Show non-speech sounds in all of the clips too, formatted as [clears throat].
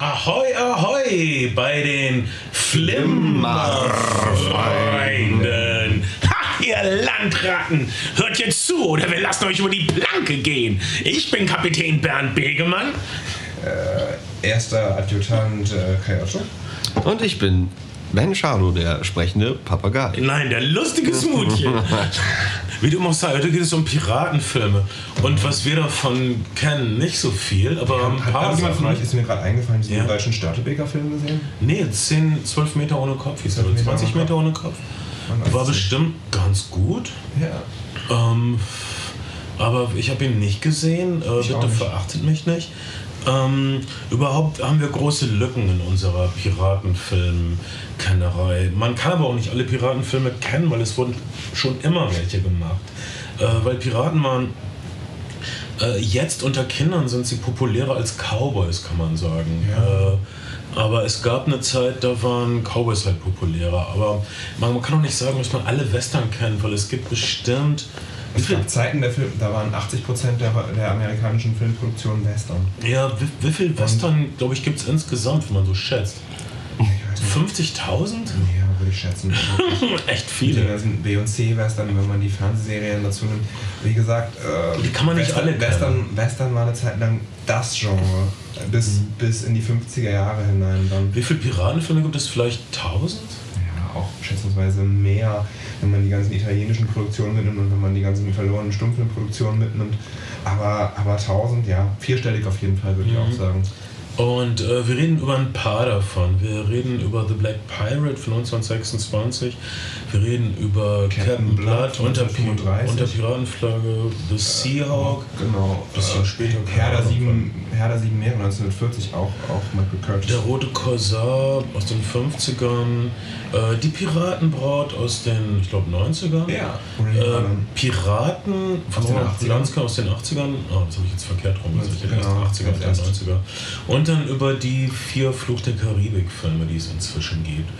Ahoi, ahoi bei den Flimmerfreunden. Ha, ihr Landratten, hört jetzt zu oder wir lassen euch über die Planke gehen. Ich bin Kapitän Bernd Begemann. Äh, erster Adjutant äh, Kai Otto. Und ich bin Ben Shadow, der sprechende Papagei. Nein, der lustige Smoothie. [laughs] Wie du immer sagst, heute geht es um Piratenfilme. Und was wir davon kennen, nicht so viel, aber ein Hat paar irgendjemand von Sachen. euch, ist mir gerade eingefallen, diesen Ja. deutschen Störtebeker-Film gesehen? Nee, 10, 12 Meter ohne Kopf, hieß er. 12 Meter 20 ohne Meter ohne Kopf. War es bestimmt ganz gut. Ja. Ähm, aber ich habe ihn nicht gesehen. Äh, Ich bitte verachtet mich nicht. Ähm, überhaupt haben wir große Lücken in unserer Piratenfilmkennerei. Man kann aber auch nicht alle Piratenfilme kennen, weil es wurden schon immer welche gemacht. Äh, weil Piraten waren äh, jetzt unter Kindern sind sie populärer als Cowboys, kann man sagen. Ja. Äh, aber es gab eine Zeit, da waren Cowboys halt populärer. Aber man, man kann auch nicht sagen, dass man alle Western kennt, weil es gibt bestimmt. Es gab Zeiten der Film, da waren 80% der, der amerikanischen Filmproduktionen Western. ja, wie, wie viel Western, glaube ich, gibt es insgesamt, wenn man so schätzt? Ich weiß nicht. 50.000? Ja, würde ich schätzen. [laughs] Echt Die viele. ganzen B- und C-Western, wenn man die Fernsehserien dazu nimmt. Wie gesagt, äh, Die kann man nicht Western, alle kennen. Western, Western war eine Zeit lang das Genre. Bis, Mhm. bis in die 50er Jahre hinein. Dann Wie viele Piratenfilme gibt es? Vielleicht 1000? Auch schätzungsweise mehr, wenn man die ganzen italienischen Produktionen mitnimmt und wenn man die ganzen verlorenen Stummfilmproduktionen mitnimmt. Aber, aber 1000, ja, vierstellig auf jeden Fall, würde ich Mhm. auch sagen. Und äh, wir reden über ein paar davon. Wir reden über The Black Pirate von 1926. Wir reden über Captain Captain, Blood Blood, unter, Pi 1935. unter Piratenflagge, The Seahawk. Genau. Bisschen später, keine Herr der, sieben, Herr der sieben Meere 1940 auch, auch Michael Curtis. Der rote Korsar aus den 50ern. Äh, die Piratenbraut aus den, ich glaube, 90ern. Ja. Äh, Piraten von Roland 80ern. Polanski aus den 80ern. Oh, das habe ich jetzt verkehrt rum. Das Genau, genau, 80er und ganz dann 90er. Und dann über die vier Fluch der Karibik-Filme, die es inzwischen gibt.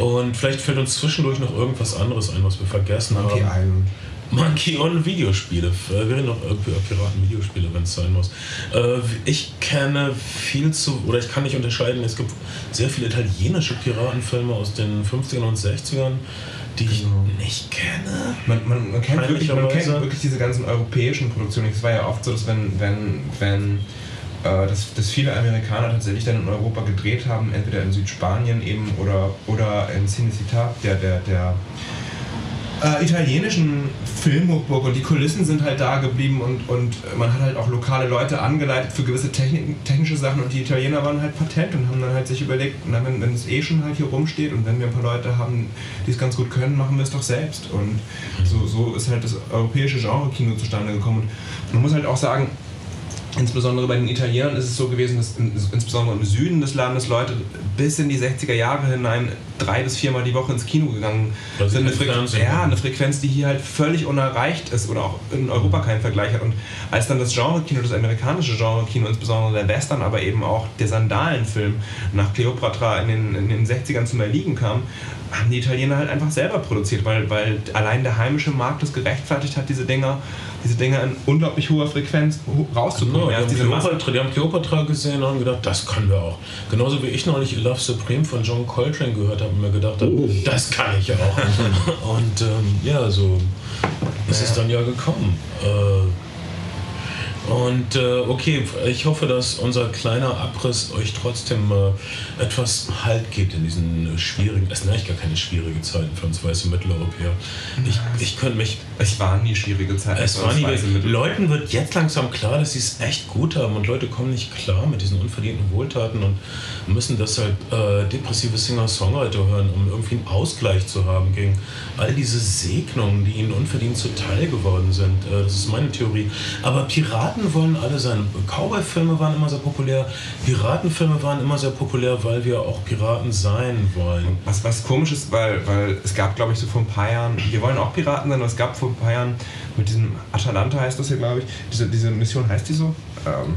Und vielleicht fällt uns zwischendurch noch irgendwas anderes ein, was wir vergessen Monkey haben. Island. Monkey und Videospiele. Äh, Wir reden noch über Piraten-Videospiele, wenn es sein muss. Äh, Ich kenne viel zu, oder ich kann nicht unterscheiden, es gibt sehr viele italienische Piratenfilme aus den 50ern und 60ern, die Genau. ich nicht kenne. Man, man, man, kennt wirklich, man kennt wirklich diese ganzen europäischen Produktionen. Es war ja oft so, dass wenn, wenn, wenn dass, dass viele Amerikaner tatsächlich dann in Europa gedreht haben, entweder in Südspanien eben oder, oder in Cinecittà, der, der, der äh, italienischen Filmhochburg. Und die Kulissen sind halt da geblieben und, und man hat halt auch lokale Leute angeleitet für gewisse Technik, technische Sachen. Und die Italiener waren halt patent und haben dann halt sich überlegt, na, wenn, wenn es eh schon halt hier rumsteht und wenn wir ein paar Leute haben, die es ganz gut können, machen wir es doch selbst. Und so, so ist halt das europäische Genre-Kino zustande gekommen. Und man muss halt auch sagen, Insbesondere bei den Italienern ist es so gewesen, dass in, insbesondere im Süden des Landes Leute bis in die 60er Jahre hinein drei bis viermal die Woche ins Kino gegangen sie sind. Eine, Fernsehen ja, eine Frequenz, die hier halt völlig unerreicht ist oder auch in Europa keinen Vergleich hat. Und als dann das Genre-Kino, das amerikanische Genre-Kino, insbesondere der Western, aber eben auch der Sandalenfilm nach Cleopatra in den, in den 60ern zum Erliegen kam, haben die Italiener halt einfach selber produziert, weil, weil allein der heimische Markt es gerechtfertigt hat, diese Dinger, diese Dinger in unglaublich hoher Frequenz rauszubekommen. Genau, die, Ja, haben Cleopatra, die haben Cleopatra gesehen und haben gedacht, das können wir auch. Genauso wie ich neulich Love Supreme von John Coltrane gehört habe und mir gedacht habe, Oh. das kann ich auch. [laughs] und ähm, ja, so ist es Ja. dann ja gekommen. Äh, und äh, okay, ich hoffe, dass unser kleiner Abriss euch trotzdem äh, etwas Halt gibt in diesen schwierigen, es sind eigentlich gar keine schwierigen Zeiten für uns weiße Mitteleuropäer. Ich, ich könnte mich Es waren nie schwierige Zeiten. es für war uns nie, Leuten wird jetzt langsam klar, dass sie es echt gut haben und Leute kommen nicht klar mit diesen unverdienten Wohltaten und müssen deshalb äh, depressive Singer-Songwriter hören, um irgendwie einen Ausgleich zu haben gegen all diese Segnungen, die ihnen unverdient zuteil geworden sind. Äh, das ist meine Theorie. Aber Piraten wollen alle sein. Cowboy-Filme waren immer sehr populär. Piratenfilme waren immer sehr populär, weil wir auch Piraten sein wollen. Was, was komisch ist, weil, weil es gab, glaube ich, so vor ein paar Jahren, wir wollen auch Piraten sein, aber es gab vor ein paar Jahren mit diesem Atalanta heißt das hier, glaube ich, diese, diese Mission heißt die so? Ähm,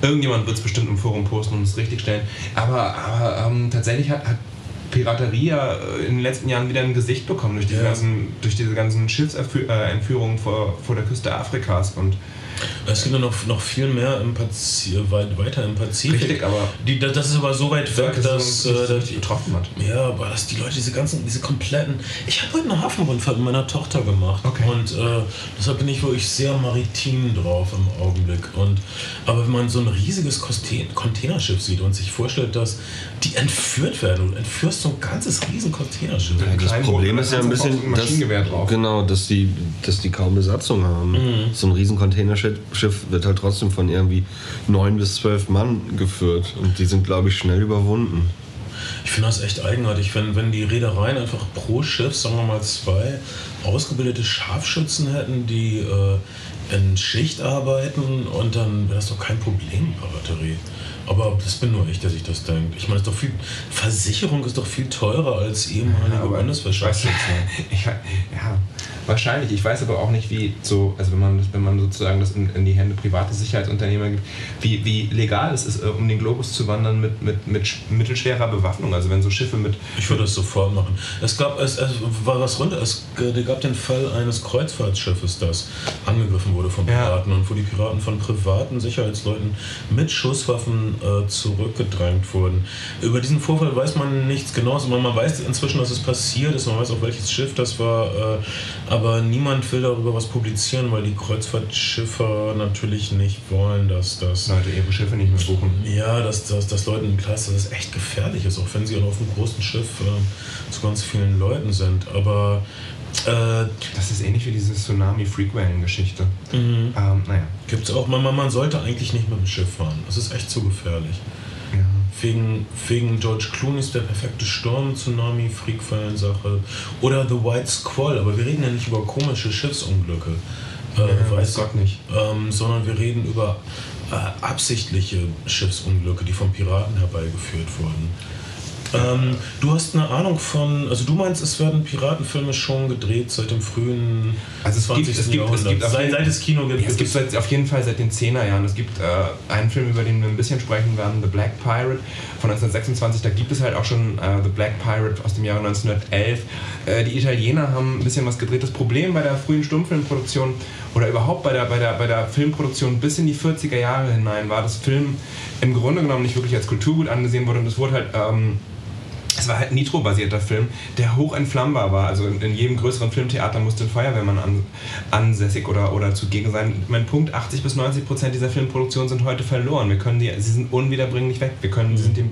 irgendjemand wird es bestimmt im Forum posten und es richtig stellen. Aber, aber ähm, tatsächlich hat, hat Piraterie ja äh, in den letzten Jahren wieder ein Gesicht bekommen durch diese Ja. ganzen, durch diese ganzen Schiffsentführungen vor, vor der Küste Afrikas und Es gibt ja noch, noch viel mehr im Pazifik, weit, weiter im Pazifik. Richtig, aber die, das ist aber so weit weg, dass, das äh, richtig getroffen hat. Ja, aber dass die Leute diese ganzen, diese kompletten. Ich habe heute eine Hafenrundfahrt mit meiner Tochter gemacht. Okay. Und äh, deshalb bin ich wirklich sehr maritim drauf im Augenblick. Und, aber wenn man so ein riesiges Containerschiff sieht und sich vorstellt, dass die entführt werden, du entführst so ein ganzes riesen Containerschiff. Ja, Das Problem ist ja ein bisschen, ein Maschinengewehr drauf. genau, dass die, dass die kaum Besatzung haben. So ein riesen Containerschiff Schiff wird halt trotzdem von irgendwie neun bis zwölf Mann geführt und die sind, glaube ich, schnell überwunden. Ich finde das echt eigenartig, wenn, wenn die Reedereien einfach pro Schiff, sagen wir mal zwei, ausgebildete Scharfschützen hätten, die äh, in Schicht arbeiten und dann wäre das doch kein Problem, Piraterie. Aber das bin nur ich, der sich das denkt. Ich meine, es ist doch viel, Versicherung ist doch viel teurer als ehemalige Bundeswehrscharfschützen. Ich, ja, [laughs] wahrscheinlich. Ich weiß aber auch nicht, wie so, also wenn man, wenn man sozusagen das in, in die Hände private Sicherheitsunternehmer gibt, wie, wie legal es ist, äh, um den Globus zu wandern mit, mit, mit sch- mittelschwerer Bewaffnung. Also wenn so Schiffe mit. Ich würde das sofort machen. Es gab, es, es war was runter, es gab den Fall eines Kreuzfahrtschiffes, das angegriffen wurde von Ja. Piraten und wo die Piraten von privaten Sicherheitsleuten mit Schusswaffen äh, zurückgedrängt wurden. Über diesen Vorfall weiß man nichts Genaues, aber man weiß inzwischen, dass es passiert ist, man weiß auch welches Schiff das war, äh, aber niemand will darüber was publizieren, weil die Kreuzfahrtschiffer natürlich nicht wollen, dass das Leute ihre Schiffe nicht mehr buchen. ja, dass, dass, dass Leuten klar ist, dass es echt gefährlich ist, auch wenn sie auf einem großen Schiff äh, zu ganz vielen Leuten sind. Aber äh, Das ist ähnlich wie diese Tsunami-Freakwellen-Geschichte. Mhm. Ähm, naja. gibt es auch, man, man sollte eigentlich nicht mit dem Schiff fahren. Das ist echt zu gefährlich. Wegen, wegen George Clooney ist der perfekte Sturm, Tsunami, Freakfallen-Sache. Oder The White Squall, aber wir reden ja nicht über komische Schiffsunglücke. Äh, Ja, weiß Gott nicht. ähm, sondern wir reden über äh, absichtliche Schiffsunglücke, die von Piraten herbeigeführt wurden. Ähm, du hast eine Ahnung von, also du meinst, es werden Piratenfilme schon gedreht seit dem frühen Also es gibt- 20. es gibt- es Jahrhundert. gibt auf seit, jeden- seit es Kino gibt. Ja, es gibt seit, auf jeden Fall seit den 10er Jahren. Es gibt äh, einen Film, über den wir ein bisschen sprechen werden, The Black Pirate von 1926. Da gibt es halt auch schon äh, The Black Pirate aus dem Jahre 1911. Äh, die Italiener haben ein bisschen was gedreht. Das Problem bei der frühen Stummfilmproduktion oder überhaupt bei der, bei, der, bei der Filmproduktion bis in die 40er Jahre hinein war, dass Film im Grunde genommen nicht wirklich als Kulturgut angesehen wurde und es wurde halt... Ähm, es war halt ein Nitro-basierter Film, der hoch entflammbar war. Also in, in jedem größeren Filmtheater musste ein Feuerwehrmann an, ansässig oder, oder zugegen sein. Mein Punkt, 80 bis 90 Prozent dieser Filmproduktion sind heute verloren. Wir können die, sie sind unwiederbringlich weg. Wir können, sie sind dem,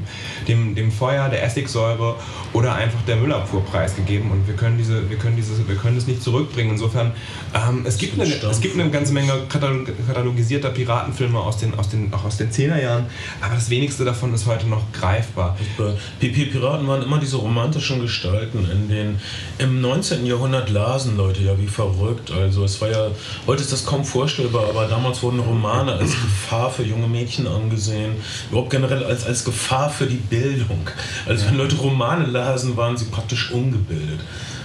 dem, dem Feuer, der Essigsäure oder einfach der Müllabfuhr preisgegeben und wir können, diese, wir können, diese, wir können es nicht zurückbringen. Insofern, ähm, es, gibt eine, es gibt eine ganze Menge katalog katalogisierter Piratenfilme aus den, aus den, auch aus den 10er Jahren, aber das wenigste davon ist heute noch greifbar. Die Pi- Piraten waren immer diese romantischen Gestalten. In den, Im 19. Jahrhundert lasen Leute ja wie verrückt. Also es war ja, heute ist das kaum vorstellbar, aber damals wurden Romane als Gefahr für junge Mädchen angesehen. Überhaupt generell als, als Gefahr für die Bildung. Also wenn Leute Romane lasen, waren sie praktisch ungebildet.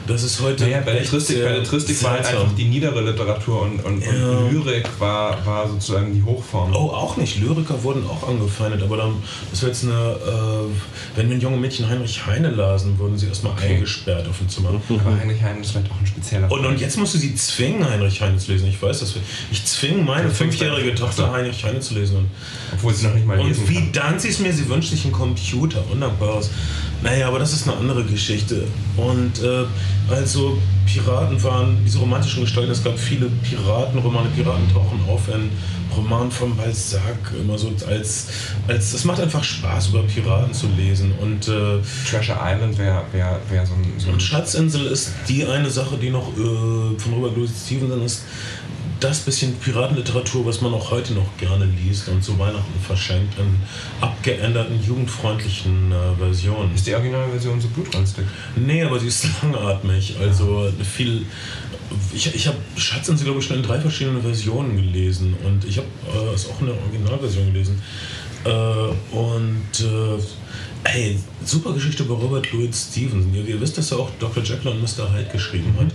Das ist heute. Naja, Belletristik, Belletristik war halt einfach die niedere Literatur und, und, Ja. und Lyrik war, war sozusagen die Hochform. Oh, auch nicht. Lyriker wurden auch angefeindet, aber dann, das wäre jetzt eine, äh, wenn wir ein junge Mädchen Heinrich Heine lasen, wurden sie erstmal Okay. eingesperrt auf dem Zimmer. [laughs] Aber Heinrich Heine ist vielleicht auch ein spezieller Und, und jetzt musst du sie zwingen, Heinrich Heine zu lesen. Ich weiß das. Ich zwinge meine fünfjährige Tochter. Heinrich Heine zu lesen. Obwohl sie noch nicht mal lesen und wie dankt sie es mir? Sie wünscht sich einen Computer. Wunderbares. Naja, aber das ist eine andere Geschichte. Und äh, also Piraten waren diese romantischen Gestalten. Es gab viele Piratenromane. Piraten tauchen auf in Roman von Balzac. Immer so als, als es macht einfach Spaß, über Piraten zu lesen. Und äh, Treasure Island wäre wär, wär so ein... So ein und Schatzinsel ist die eine Sache, die noch äh, von Robert Louis Stevenson ist. Das bisschen Piratenliteratur, was man auch heute noch gerne liest und zu Weihnachten verschenkt in abgeänderten, jugendfreundlichen äh, Versionen. ist die Originalversion so blutrünstig? Nee, aber sie ist langatmig. Also viel. Ich, ich habe Schatzinsel, glaube ich, schon in drei verschiedenen Versionen gelesen. Und ich habe äh, es auch in der Originalversion gelesen. Äh, und äh, ey, super Geschichte über Robert Louis Stevenson. Ihr, ihr wisst, dass er auch Dr. Jekyll und Mr. Hyde geschrieben hat.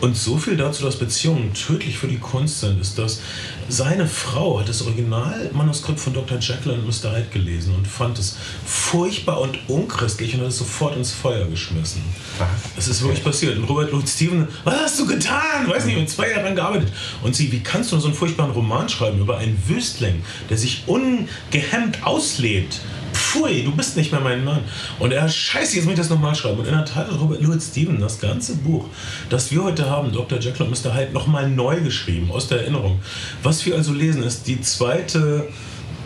Und so viel dazu, dass Beziehungen tödlich für die Kunst sind, ist, dass seine Frau hat das Originalmanuskript von Dr. Jekyll und Mr. Hyde gelesen und fand es furchtbar und unchristlich und hat es sofort ins Feuer geschmissen. Was? Das ist wirklich passiert. Und Robert Louis Steven, was hast du getan? Weiß nicht, mit zwei Jahren daran gearbeitet. Und sie, wie kannst du so einen furchtbaren Roman schreiben über einen Wüstling, der sich ungehemmt auslebt? Pfui, du bist nicht mehr mein Mann. Und er, scheiße, jetzt muss ich das nochmal schreiben. Und in der Tat hat Robert Louis Steven das ganze Buch, das wir heute haben, Dr. Jekyll und Mr. Hyde, nochmal neu geschrieben, aus der Erinnerung. Was wir also lesen, ist die zweite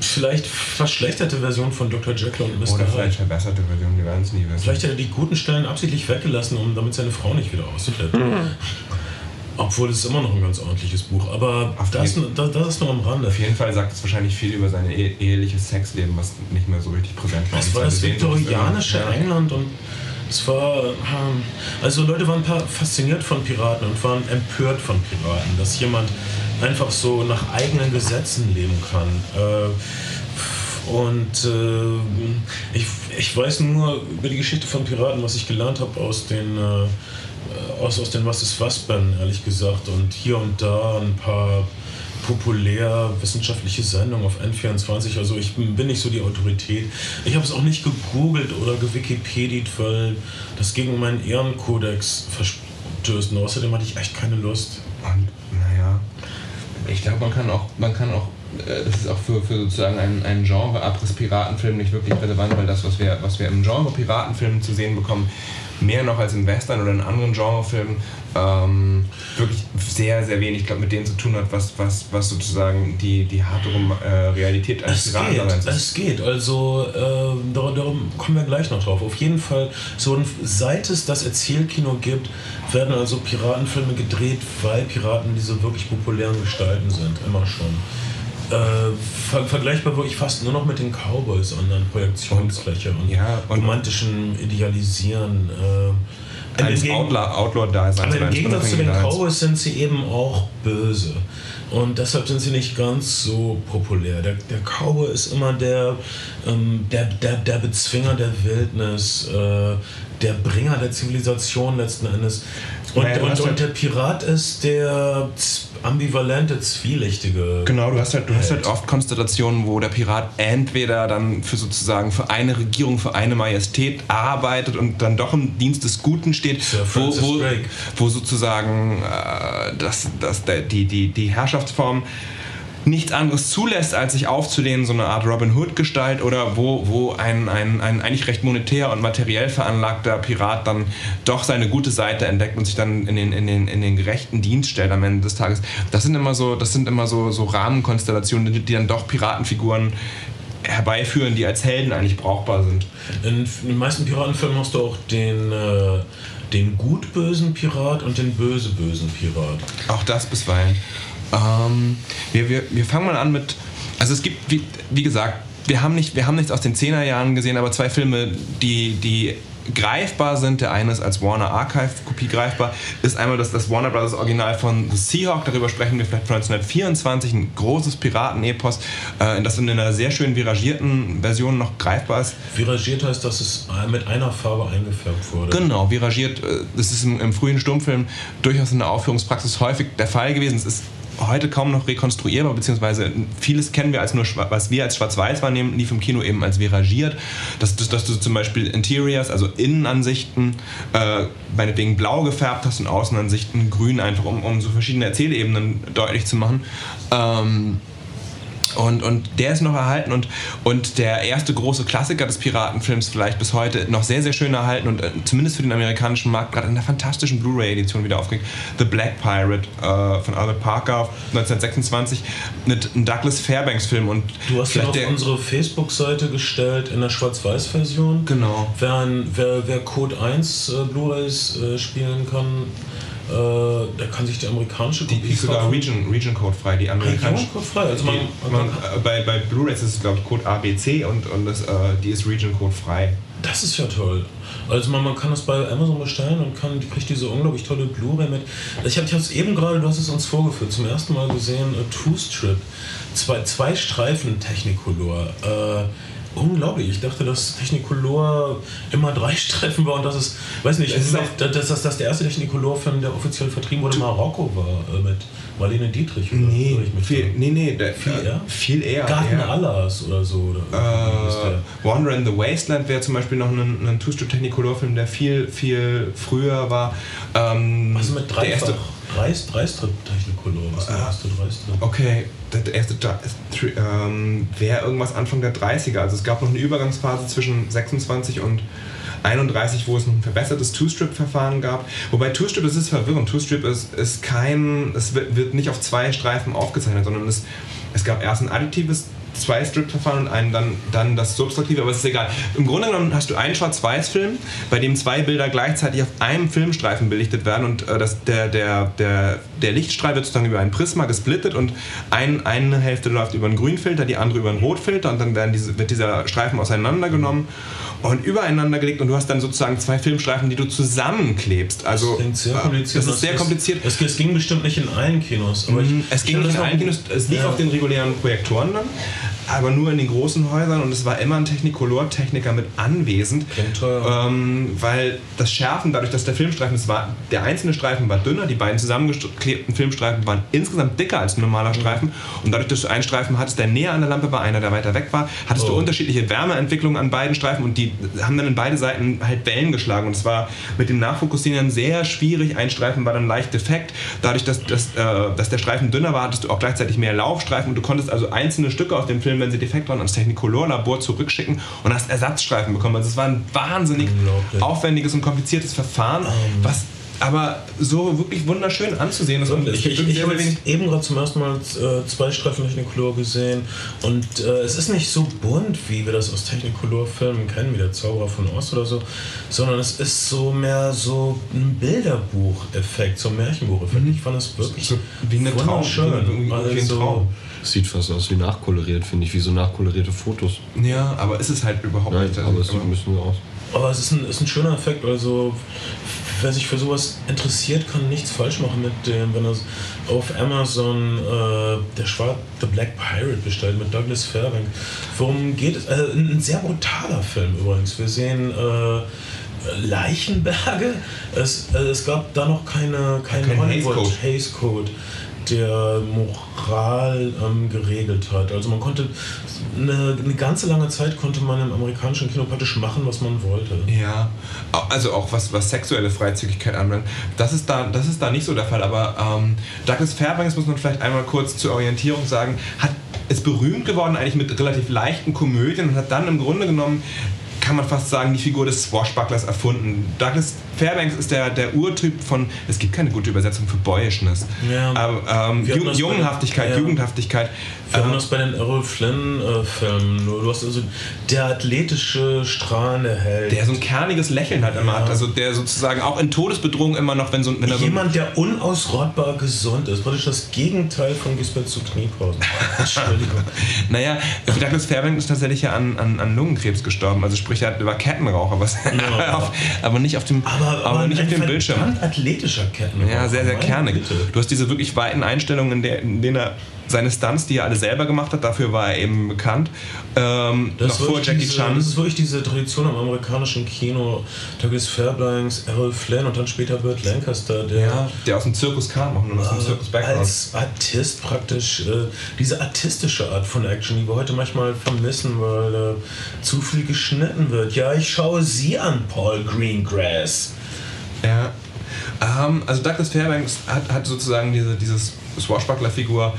vielleicht verschlechterte Version von Dr. Jekyll und Mr. Oder Hyde. vielleicht verbesserte Version, wir werden es nie wissen. Vielleicht hat er die guten Stellen absichtlich weggelassen, um damit seine Frau nicht wieder auszuhört. Obwohl es ist immer noch ein ganz ordentliches Buch. Aber das, das, das ist nur am Rande. Auf jeden Fall sagt es wahrscheinlich viel über sein ehe- eheliches Sexleben, was nicht mehr so richtig präsent war. Das Und war das viktorianische. England und es war. ähm, Also Leute waren ein paar fasziniert von Piraten und waren empört von Piraten, dass jemand einfach so nach eigenen Gesetzen leben kann. Äh, Und äh, ich, ich weiß nur über die Geschichte von Piraten, was ich gelernt habe aus den äh, aus, aus den Was ist was Ben, ehrlich gesagt. Und hier und da ein paar populär wissenschaftliche Sendungen auf N24. Also ich bin nicht so die Autorität. Ich habe es auch nicht gegoogelt oder gewikipediert, weil das gegen meinen Ehrenkodex verstößt. Und außerdem hatte ich echt keine Lust. Und naja, ich glaube, man kann auch, man kann auch, äh, das ist auch für, für sozusagen einen, einen Genre-Abriss-Piratenfilm nicht wirklich relevant, weil das, was wir, was wir im Genre Piratenfilm zu sehen bekommen, mehr noch als im Western oder in anderen Genrefilmen, ähm, wirklich sehr, sehr wenig glaub, mit dem zu tun hat, was, was, was sozusagen die, die harte äh, Realität eines Piratendaseins ist. es geht. Also äh, darum, darum kommen wir gleich noch drauf. Auf jeden Fall, so ein, seit es das Erzählkino gibt, werden also Piratenfilme gedreht, weil Piraten diese wirklich populären Gestalten sind, immer schon. Äh, ver vergleichbar wirklich fast nur noch mit den Cowboys an der Projektionsfläche und, ja, und- romantischen Idealisieren. Äh, Eines Gegen- Outlaw- Outlaw-Daseins. aber im Gegensatz zu den. Cowboys sind sie eben auch böse. Und deshalb sind sie nicht ganz so populär. Der, der Cowboy ist immer der, ähm, der, der, der Bezwinger der Wildnis, äh, der Bringer der Zivilisation letzten Endes. Und, Naja, und, und halt- der Pirat ist der ambivalente, zwielichtige. Genau, du hast halt, du hast halt oft Konstellationen, wo der Pirat entweder dann für sozusagen für eine Regierung, für eine Majestät arbeitet und dann doch im Dienst des Guten steht, wo, wo, wo sozusagen äh, das, das, die, die, die Herrschaftsform nichts anderes zulässt, als sich aufzulehnen, so eine Art Robin Hood-Gestalt oder wo, wo ein, ein, ein eigentlich recht monetär und materiell veranlagter Pirat dann doch seine gute Seite entdeckt und sich dann in den, in den, in den gerechten Dienst stellt am Ende des Tages. Das sind immer so, das sind immer so, so Rahmenkonstellationen, die, die dann doch Piratenfiguren herbeiführen, die als Helden eigentlich brauchbar sind. In, den meisten Piratenfilmen hast du auch den, äh, den gut-bösen Pirat und den böse-bösen Pirat. Auch das bisweilen. Ähm, wir, wir, wir fangen mal an mit. Also es gibt, wie, wie gesagt, wir haben, nicht, wir haben nichts aus den 10er Jahren gesehen, aber zwei Filme, die, die greifbar sind. Der eine ist als Warner Archive-Kopie greifbar, ist einmal das, das Warner Brothers Original von The Seahawk, darüber sprechen wir vielleicht von 1924, ein großes Piratenepos, äh, das in einer sehr schön viragierten Version noch greifbar ist. Viragiert heißt, dass es mit einer Farbe eingefärbt wurde. Genau, viragiert. äh, Das ist im, im frühen Stummfilm durchaus in der Aufführungspraxis häufig der Fall gewesen. Es ist heute kaum noch rekonstruierbar, beziehungsweise vieles kennen wir als nur, was wir als schwarz-weiß wahrnehmen, lief im Kino eben als viragiert. Dass, dass, dass du zum Beispiel Interiors, also Innenansichten, äh, meinetwegen blau gefärbt hast und Außenansichten grün, einfach um, um so verschiedene Erzählebenen deutlich zu machen. Ähm, und, und der ist noch erhalten und, und der erste große Klassiker des Piratenfilms vielleicht bis heute noch sehr, sehr schön erhalten und äh, zumindest für den amerikanischen Markt gerade in der fantastischen Blu-ray-Edition wieder aufgelegt. The Black Pirate äh, von Albert Parker 1926 mit einem Douglas Fairbanks-Film und Du hast ihn auf der, unsere Facebook-Seite gestellt in der Schwarz-Weiß-Version. Genau. Wer, wer, wer Code 1 äh, Blu-rays äh, spielen kann, äh, der kann sich die amerikanische die Kopie ist sogar. Region, Region Code frei, die amerikanische. Region Code frei. Also man, Die, man, man, äh, bei bei Blu-rays ist es glaube ich Code ABC und, und das, äh, die ist Region Code frei. das ist ja toll. Also man, man kann das bei Amazon bestellen und kann, kriegt diese unglaublich tolle Blu-ray mit. Ich habe es eben gerade, du hast es uns vorgeführt, zum ersten Mal gesehen, A Two Strip. Zwei, zwei Streifen Technicolor. Äh, unglaublich. Ich dachte, dass Technicolor immer drei [laughs] Streifen war und dass es, weiß nicht, Es ist dass, dass, dass das der erste Technicolor-Film, der offiziell vertrieben wurde, Marokko war, äh, mit Marlene Dietrich. Oder Nee, mich viel, nee, nee, der, Viel äh, eher? Viel eher. Garten eher. Allahs oder so. Oder Äh, der? Wander in the Wasteland wäre zum Beispiel noch ein, ein Two-Strip-Technicolor-Film, der viel, viel früher war. Ähm, Was ist mit der erste, Dreifach? Dreist, Dreistrip Technicolor. Was ist der erste Dreistrip? Okay, der erste ähm, wäre irgendwas Anfang der 30er. Also es gab noch eine Übergangsphase zwischen 26 und 31, wo es ein verbessertes Two-Strip-Verfahren gab. Wobei Two-Strip, das ist verwirrend. Two-Strip ist, ist kein, es wird, wird nicht auf zwei Streifen aufgezeichnet, sondern es, es gab erst ein additives Zwei-Strip-Verfahren und einen dann, dann das Subtraktive, aber es ist egal. Im Grunde genommen hast du einen Schwarz-Weiß-Film, bei dem zwei Bilder gleichzeitig auf einem Filmstreifen belichtet werden und äh, das, der, der, der, der Lichtstrahl wird sozusagen über ein Prisma gesplittet und ein, eine Hälfte läuft über einen Grünfilter, die andere über einen Rotfilter und dann werden diese, wird dieser Streifen auseinandergenommen und übereinander gelegt und du hast dann sozusagen zwei Filmstreifen, die du zusammenklebst. Also, Das klingt sehr äh, kompliziert. Das ist sehr kompliziert. Es, es ging bestimmt nicht in allen Kinos. Aber ich, Mhm. Es ging ich nicht in allen Kinos, es lief Ja. auf den regulären Projektoren dann, aber nur in den großen Häusern und es war immer ein Technicolor-Techniker mit anwesend. Ähm, weil das Schärfen, dadurch, dass der Filmstreifen, es war, der einzelne Streifen war dünner, die beiden zusammengeklebten Filmstreifen waren insgesamt dicker als ein normaler Streifen und dadurch, dass du einen Streifen hattest, der näher an der Lampe war, einer, der weiter weg war, hattest du Oh. unterschiedliche Wärmeentwicklungen an beiden Streifen und die haben dann in beide Seiten halt Wellen geschlagen und es war mit dem Nachfokussieren sehr schwierig. Ein Streifen war dann leicht defekt. Dadurch, dass, dass, äh, dass der Streifen dünner war, hattest du auch gleichzeitig mehr Laufstreifen und du konntest also einzelne Stücke aus dem Film, wenn sie defekt waren, ans Technicolor-Labor zurückschicken und hast Ersatzstreifen bekommen. Also es war ein wahnsinnig aufwendiges und kompliziertes Verfahren, was aber so wirklich wunderschön anzusehen ist. Und Ich, ich, ich habe eben gerade zum ersten Mal äh, zwei Streifen Technicolor gesehen und äh, es ist nicht so bunt, wie wir das aus Technicolor-Filmen kennen, wie der Zauberer von Oz oder so, sondern es ist so mehr so ein Bilderbuch-Effekt, so ein Märchenbuch-Effekt. Ich fand es wirklich Mhm. So wie eine Traum- wunderschön. wie- wie- wie ein Also, Traum. Sieht fast aus wie nachkoloriert, finde ich, wie so nachkolorierte Fotos. Ja, aber ist es halt überhaupt Nein, nicht. aber es sieht ein bisschen so aus. Aber es ist ein, ist ein schöner Effekt, also wer sich für sowas interessiert, kann nichts falsch machen mit dem, wenn er auf Amazon äh, der Schwarz The Black Pirate bestellt mit Douglas Fairbank. Worum geht es? Äh, ein, sehr brutaler Film übrigens. Wir sehen äh, Leichenberge. Es, äh, es gab da noch keine, keinen Kein Hollywood Hays Code. Hays Code der Moral ähm, geregelt hat. Also man konnte eine, eine ganze lange Zeit konnte man im amerikanischen Kino praktisch machen, was man wollte. Ja, also auch was, was sexuelle Freizügigkeit anbelangt. Das ist da, das ist da nicht so der Fall. Aber ähm, Douglas Fairbanks, muss man vielleicht einmal kurz zur Orientierung sagen, hat, ist berühmt geworden eigentlich mit relativ leichten Komödien und hat dann im Grunde genommen kann man fast sagen, die Figur des Swashbucklers erfunden. Douglas Fairbanks ist der, der Urtyp von, es gibt keine gute Übersetzung für Boyishness, Ja. aber ähm, Ju Jungenhaftigkeit, ja. Jugendhaftigkeit. Wir haben Ähm, das bei den Errol Flynn-Filmen. du hast also der athletische, strahlende Held. der so ein kerniges Lächeln halt immer Ja. hat, also der sozusagen auch in Todesbedrohung immer noch, wenn, so, wenn er so Jemand, der unausrottbar gesund ist. Praktisch das Gegenteil von Gisbert zu Kniepausen. [laughs] Entschuldigung. Naja, Douglas Fairbanks ist tatsächlich ja an, an, an Lungenkrebs gestorben. Also sprich, er war Kettenraucher, was Ja. [laughs] auf, aber nicht auf dem, Aber, aber, nicht auf dem Bildschirm. athletischer Ketten. Ja, sehr, sehr kernig. Güte. Du hast diese wirklich weiten Einstellungen, in, der, in denen er seine Stunts, die er alle selber gemacht hat, dafür war er eben bekannt. Ähm, Das, noch ist vor wirklich Jackie diese, Chan. das ist wirklich diese Tradition im amerikanischen Kino. Douglas Fairbanks, Errol Flynn und dann später Burt Lancaster, der ja, der aus dem Zirkus kam, nur aus dem Zirkus Background. Äh, als Artist praktisch äh, diese artistische Art von Action, die wir heute manchmal vermissen, weil äh, zu viel geschnitten wird. Ja, ich schaue Sie an, Paul Greengrass. Ja. Ähm, also Douglas Fairbanks hat, hat sozusagen diese dieses Swashbuckler-Figur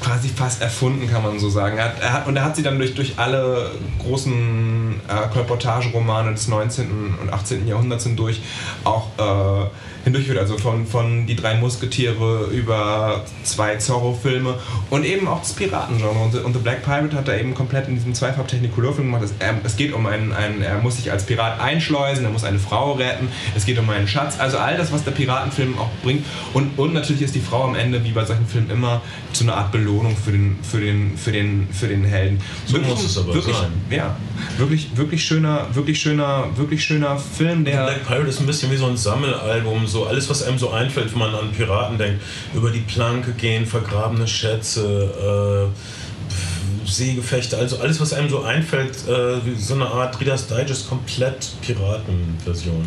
quasi fast erfunden, kann man so sagen. Er hat, er hat, und er hat sie dann durch, durch alle großen äh, Kolportageromane des 19. und 18. Jahrhunderts hindurch auch äh, hindurchgeführt. Also von, von Die drei Musketiere über zwei Zorro-Filme und eben auch das Piratengenre. Und, The- und The Black Pirate hat er eben komplett in diesem Zweifarb-Technicolor-Film gemacht. Es, er, es geht um einen, einen, er muss sich als Pirat einschleusen, er muss eine Frau retten, es geht um einen Schatz. Also all das, was der Piratenfilm auch bringt. Und, und natürlich ist die Frau am Ende, wie bei solchen Filmen immer, so eine Art Belohnung für den, für den, für den, für den Helden. So muss es aber wirklich, sein. Ja, wirklich, wirklich schöner, wirklich schöner, wirklich schöner Film, der... Black Pirate ist ein bisschen wie so ein Sammelalbum, so alles, was einem so einfällt, wenn man an Piraten denkt. Über die Planke gehen, vergrabene Schätze, äh, Seegefechte, also alles, was einem so einfällt, äh, so eine Art Reader's Digest komplett Piratenversion.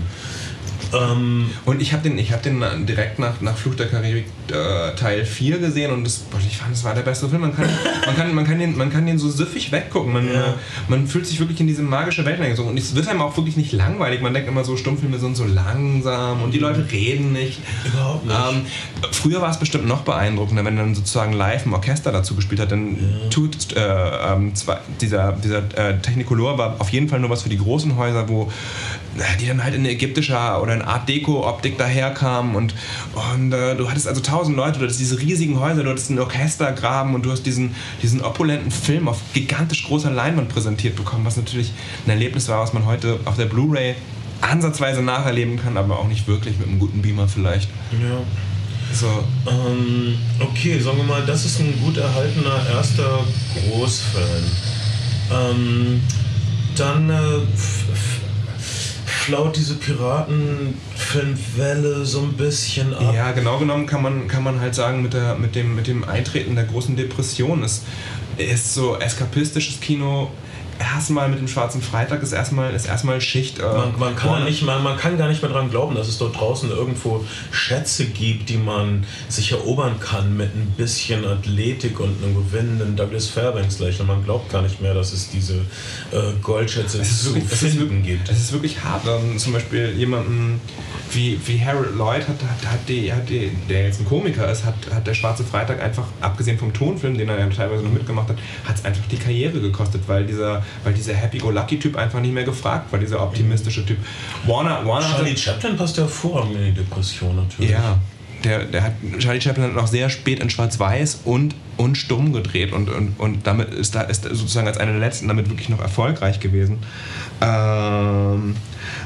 Ähm, und ich habe den, hab den direkt nach, nach Fluch der Karibik äh, Teil 4 gesehen und das, ich fand, das war der beste Film. Man kann, [laughs] man kann, man kann, den, man kann den so süffig weggucken. Man, ja. man fühlt sich wirklich in diese magische Welt eingezogen. Und es wird einem auch wirklich nicht langweilig. Man denkt immer so, Stummfilme sind so langsam und die Leute reden nicht. Überhaupt nicht. Ähm, früher war es bestimmt noch beeindruckender, wenn dann sozusagen live ein Orchester dazu gespielt hat. Denn ja. tut, äh, äh, zwar, dieser, dieser äh, Technicolor war auf jeden Fall nur was für die großen Häuser, wo die dann halt in ägyptischer oder in Art Deco-Optik daherkamen und, und äh, du hattest also tausend Leute, du hattest diese riesigen Häuser, du hattest einen Orchestergraben und du hast diesen, diesen opulenten Film auf gigantisch großer Leinwand präsentiert bekommen, was natürlich ein Erlebnis war, was man heute auf der Blu-ray ansatzweise nacherleben kann, aber auch nicht wirklich mit einem guten Beamer vielleicht. Ja. So. Ähm, okay, sagen wir mal, das ist ein gut erhaltener erster Großfilm. Ähm, dann äh, flaut diese Piratenfilmwelle so ein bisschen ab. Ja, genau genommen kann man, kann man halt sagen, mit, der, mit, dem, mit dem Eintreten der großen Depression ist, ist so eskapistisches Kino erstmal mit dem Schwarzen Freitag ist erstmal, ist erstmal Schicht. Äh, man, man, kann nicht, man, man kann gar nicht mehr daran glauben, dass es dort draußen irgendwo Schätze gibt, die man sich erobern kann mit ein bisschen Athletik und einem gewinnenden Douglas Fairbanks lächeln. Man glaubt gar nicht mehr, dass es diese äh, Goldschätze es ist wirklich, zu finden es ist, gibt. Es ist wirklich hart, dann zum Beispiel jemanden wie, wie Harold Lloyd hat, hat, hat, die, hat die, der jetzt ein Komiker ist, hat, hat der Schwarze Freitag einfach, abgesehen vom Tonfilm, den er ja teilweise noch mitgemacht hat, hat es einfach die Karriere gekostet, weil dieser, weil dieser Happy-Go-Lucky-Typ einfach nicht mehr gefragt war, dieser optimistische Typ. Warner, Warner Charlie Chaplin passt ja hervorragend in die Depression natürlich. Ja, der, der hat Charlie Chaplin hat noch sehr spät in Schwarz-Weiß und, und stumm gedreht und, und, und damit ist da ist sozusagen als einer der letzten damit wirklich noch erfolgreich gewesen. Ähm,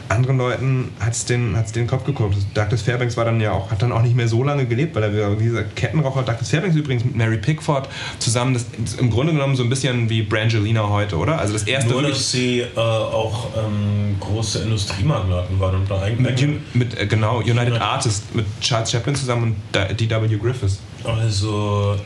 anderen Leuten hat es den, hat's den Kopf geguckt. Douglas Fairbanks war dann ja auch, hat dann auch nicht mehr so lange gelebt, weil er, wie gesagt, Kettenraucher, Douglas Fairbanks übrigens mit Mary Pickford zusammen, das ist im Grunde genommen so ein bisschen wie Brangelina heute, oder? Also das erste Nur, dass sie äh, auch ähm, große Industriemagnaten waren und da eigentlich. Mit, mit äh, genau, United, United Artists, mit Charles Chaplin zusammen und D.W. Griffiths. Also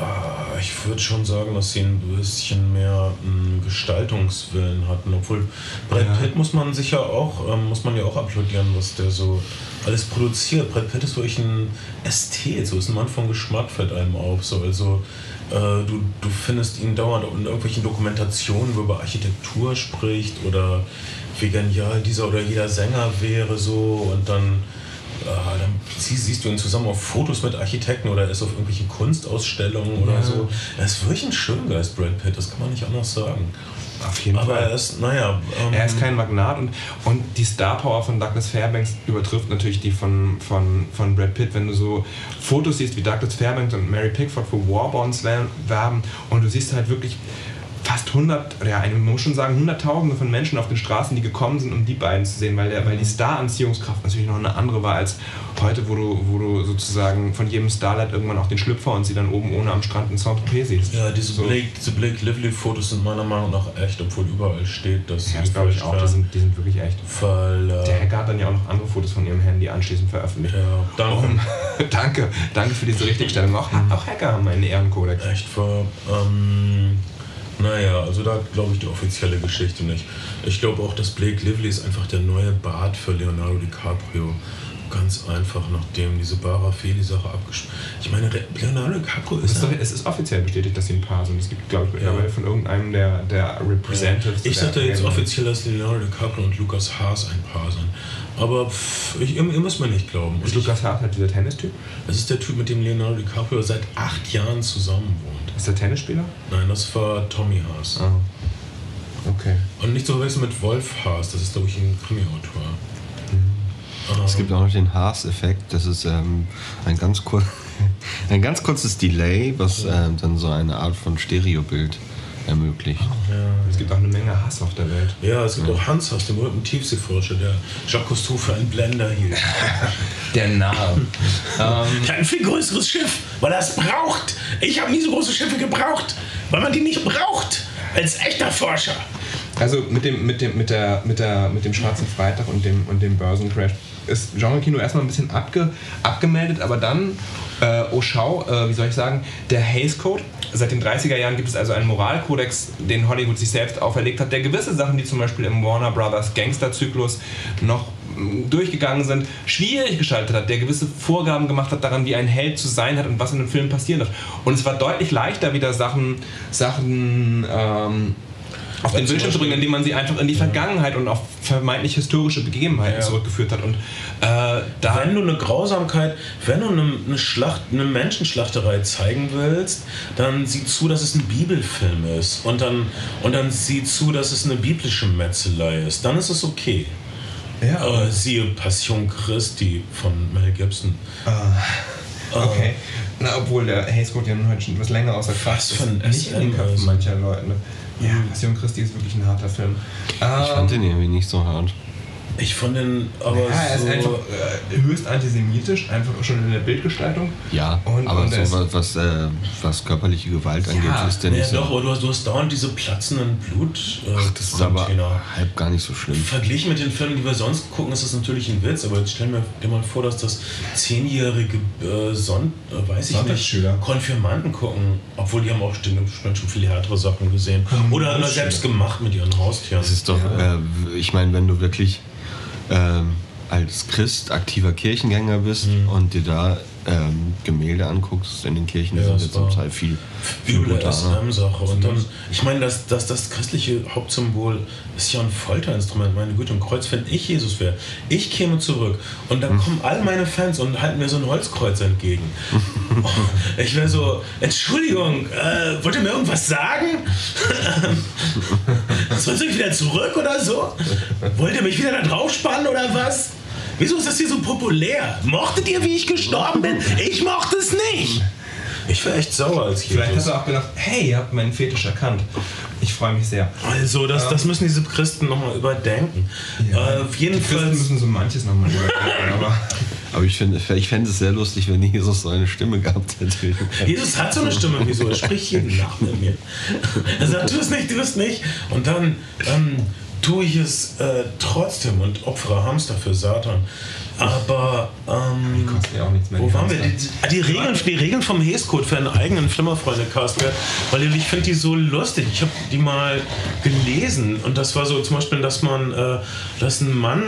Ah, ich würde schon sagen, dass sie ein bisschen mehr einen Gestaltungswillen hatten. Obwohl Brad ja. Pitt muss man sicher auch, ähm, muss man ja auch applaudieren, was der so alles produziert. Brad Pitt ist wirklich ein Ästhet, so ist ein Mann von Geschmack, fällt einem auf. So. Also äh, du, du findest ihn dauernd in irgendwelchen Dokumentationen, wo über Architektur spricht oder wie genial dieser oder jeder Sänger wäre so und dann dann siehst du ihn zusammen auf Fotos mit Architekten oder er ist auf irgendwelchen Kunstausstellungen oder ja. so. Er ist wirklich ein Schöngeist, Brad Pitt, das kann man nicht anders sagen. Auf jeden Aber Fall. er ist, naja. Ähm, er ist kein Magnat und, und die Star Power von Douglas Fairbanks übertrifft natürlich die von, von, von Brad Pitt. Wenn du so Fotos siehst, wie Douglas Fairbanks und Mary Pickford für Warbones werben und du siehst halt wirklich fast 100, ja, man muss schon sagen, Hunderttausende von Menschen auf den Straßen, die gekommen sind, um die beiden zu sehen, weil, der, weil die Star-Anziehungskraft natürlich noch eine andere war als heute, wo du, wo du sozusagen von jedem Starlight irgendwann auch den Schlüpfer und sie dann oben ohne am Strand in Saint-Tropez siehst. Ja, diese so. Blake, diese Blake Lively-Fotos sind meiner Meinung nach echt, obwohl überall steht, dass ja, das glaube ich auch, die sind, die sind wirklich echt. Weil, äh, der Hacker hat dann ja auch noch andere Fotos von ihrem Handy anschließend veröffentlicht. Ja, danke. Um, [laughs] danke, danke für diese Richtigstellung. Auch, auch Hacker haben einen Ehrenkodex. Echt, für, ähm, naja, also da glaube ich die offizielle Geschichte nicht. Ich glaube auch, dass Blake Lively ist einfach der neue Bart für Leonardo DiCaprio. Ganz einfach, nachdem diese Barafeli-Sache abgeschlossen Ich meine, Leonardo DiCaprio ist. Es ist, doch, es ist offiziell bestätigt, dass sie ein Paar sind. Es gibt, glaube ich, mittlerweile ja. von irgendeinem der, der Representatives. Ich sagte jetzt offiziell, dass Leonardo DiCaprio und Lukas Haas ein Paar sind. Aber pff, ich, ihr, ihr müsst mir nicht glauben. Ist Lukas Haas halt dieser Tennistyp? Das ist der Typ, mit dem Leonardo DiCaprio seit acht Jahren zusammen wohnt. Ist der Tennisspieler? Nein, das war Tommy Haas. Ah. Okay. Und nicht zu verwechseln mit Wolf Haas, das ist, glaube ich, ein Krimi-Autor. Mhm. Es gibt auch noch den Haas-Effekt, das ist ähm, ein, ganz kur [laughs] ein ganz kurzes Delay, was ähm, dann so eine Art von Stereobild ermöglicht. Ja, es gibt auch eine Menge Hass auf der Welt. Ja, es gibt ja. auch Hans Hass, den berühmten Tiefseeforscher, der Jacques Cousteau für einen Blender hielt. [laughs] der Narr. ähm, der hat ein viel größeres Schiff, weil er es braucht. Ich habe nie so große Schiffe gebraucht, weil man die nicht braucht als echter Forscher. Also mit dem, mit dem, mit der, mit der, mit dem Schwarzen Freitag und dem, und dem Börsencrash ist Genre-Kino erstmal ein bisschen abge, abgemeldet, aber dann, äh, oh schau, äh, wie soll ich sagen, der Hays Code. Seit den 30er Jahren gibt es also einen Moralkodex, den Hollywood sich selbst auferlegt hat, der gewisse Sachen, die zum Beispiel im Warner Brothers Gangster-Zyklus noch mm, durchgegangen sind, schwierig gestaltet hat, der gewisse Vorgaben gemacht hat daran, wie ein Held zu sein hat und was in einem Film passieren darf. Und es war deutlich leichter, wieder Sachen, Sachen ähm, auf den Bildschirm zu bringen, indem man sie einfach in die Vergangenheit und auf vermeintlich historische Begebenheiten Ja. zurückgeführt hat. Und äh, da Wenn du eine Grausamkeit, wenn du eine, eine, Schlacht, eine Menschenschlachterei zeigen willst, dann sieh zu, dass es ein Bibelfilm ist. Und dann, und dann sieh zu, dass es eine biblische Metzelei ist. Dann ist es okay. ja, Äh, siehe Passion Christi von Mel Gibson. okay. Na, obwohl der Code ja nun heute schon etwas länger außer Kraft ein Nicht in den Köpfen mancher Leute. Ne? Ja, Passion Christi ist wirklich ein harter Film. Ich fand den irgendwie nicht so hart. Ich fand den aber ja, er ist so. einfach äh, höchst antisemitisch, einfach schon in der Bildgestaltung. Ja, Und- aber und ist- so was, was, äh, was körperliche Gewalt angeht, ist der ja, nicht so. doch, aber du hast, du hast dauernd diese platzenden Blut. Äh, Ach, das ist aber halb gar nicht so schlimm. Verglichen mit den Filmen, die wir sonst gucken, ist das natürlich ein Witz, aber jetzt stell mir dir mal vor, dass das zehnjährige äh, Son äh, weiß ich nicht. Konfirmanden gucken, obwohl die haben auch bestimmt schon viel härtere Sachen gesehen. Oder, selbst gemacht mit ihren Haustieren. Es ist doch, Ja. äh, ich meine, wenn du wirklich ähm, als Christ aktiver Kirchengänger bist Mhm. und dir da ähm, Gemälde anguckst in den Kirchen, Ja, sind das ja zum Teil viel, viel üble brutaler. SM-Sache. Und dann, ich meine, das, das, das christliche Hauptsymbol ist ja ein Folterinstrument. Meine Güte, im Kreuz, wenn ich Jesus wäre, ich käme zurück und dann kommen all meine Fans und halten mir so ein Holzkreuz entgegen. [laughs] Oh, ich wäre so, Entschuldigung, äh, wollt ihr mir irgendwas sagen? [laughs] Soll ich wieder zurück oder so? Wollt ihr mich wieder da drauf spannen oder was? Wieso ist das hier so populär? Mochtet ihr, wie ich gestorben bin? Ich mochte es nicht. Ich wäre echt sauer als Jesus. Vielleicht hat er auch gedacht, hey, ihr habt meinen Fetisch erkannt. Ich freue mich sehr. Also, das, das müssen diese Christen nochmal überdenken. Äh, auf jeden Die Christen Fall. müssen so manches nochmal überdenken, [laughs] aber Aber ich finde ich fände es sehr lustig, wenn Jesus so eine Stimme gehabt hätte. [laughs] Jesus hat so eine Stimme, wieso? Er spricht jeden [laughs] Nacht mit mir. Er sagt, tu es nicht, tu es nicht. Und dann ähm, tue ich es äh, trotzdem und opfere Hamster für Satan. Aber, ähm, ja auch nichts mehr. wo waren wir? Die, die, Regeln, die Regeln vom Hays-Code für einen eigenen Flimmerfreunde-Cast, weil ich finde die so lustig. Ich habe die mal gelesen und das war so zum Beispiel, dass man, äh, dass ein Mann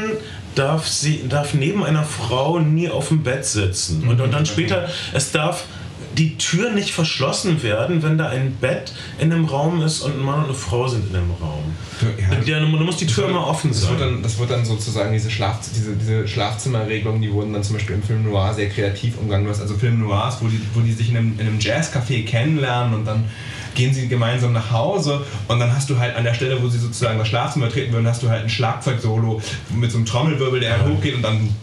darf, sie, darf neben einer Frau nie auf dem Bett sitzen. Und, und dann später, es darf die Tür nicht verschlossen werden, wenn da ein Bett in einem Raum ist und ein Mann und eine Frau sind in dem Raum. Ja. Du musst die Tür immer offen Das wird, sein. dann, das wird dann sozusagen diese, Schlaf, diese, diese Schlafzimmerregelungen, die wurden dann zum Beispiel im Film Noir sehr kreativ umgangen. Du hast also Film Noirs, wo die, wo die sich in einem, in einem Jazzcafé kennenlernen und dann gehen sie gemeinsam nach Hause und dann hast du halt an der Stelle, wo sie sozusagen das Schlafzimmer treten würden, hast du halt ein Schlagzeugsolo mit so einem Trommelwirbel, der halt hochgeht und dann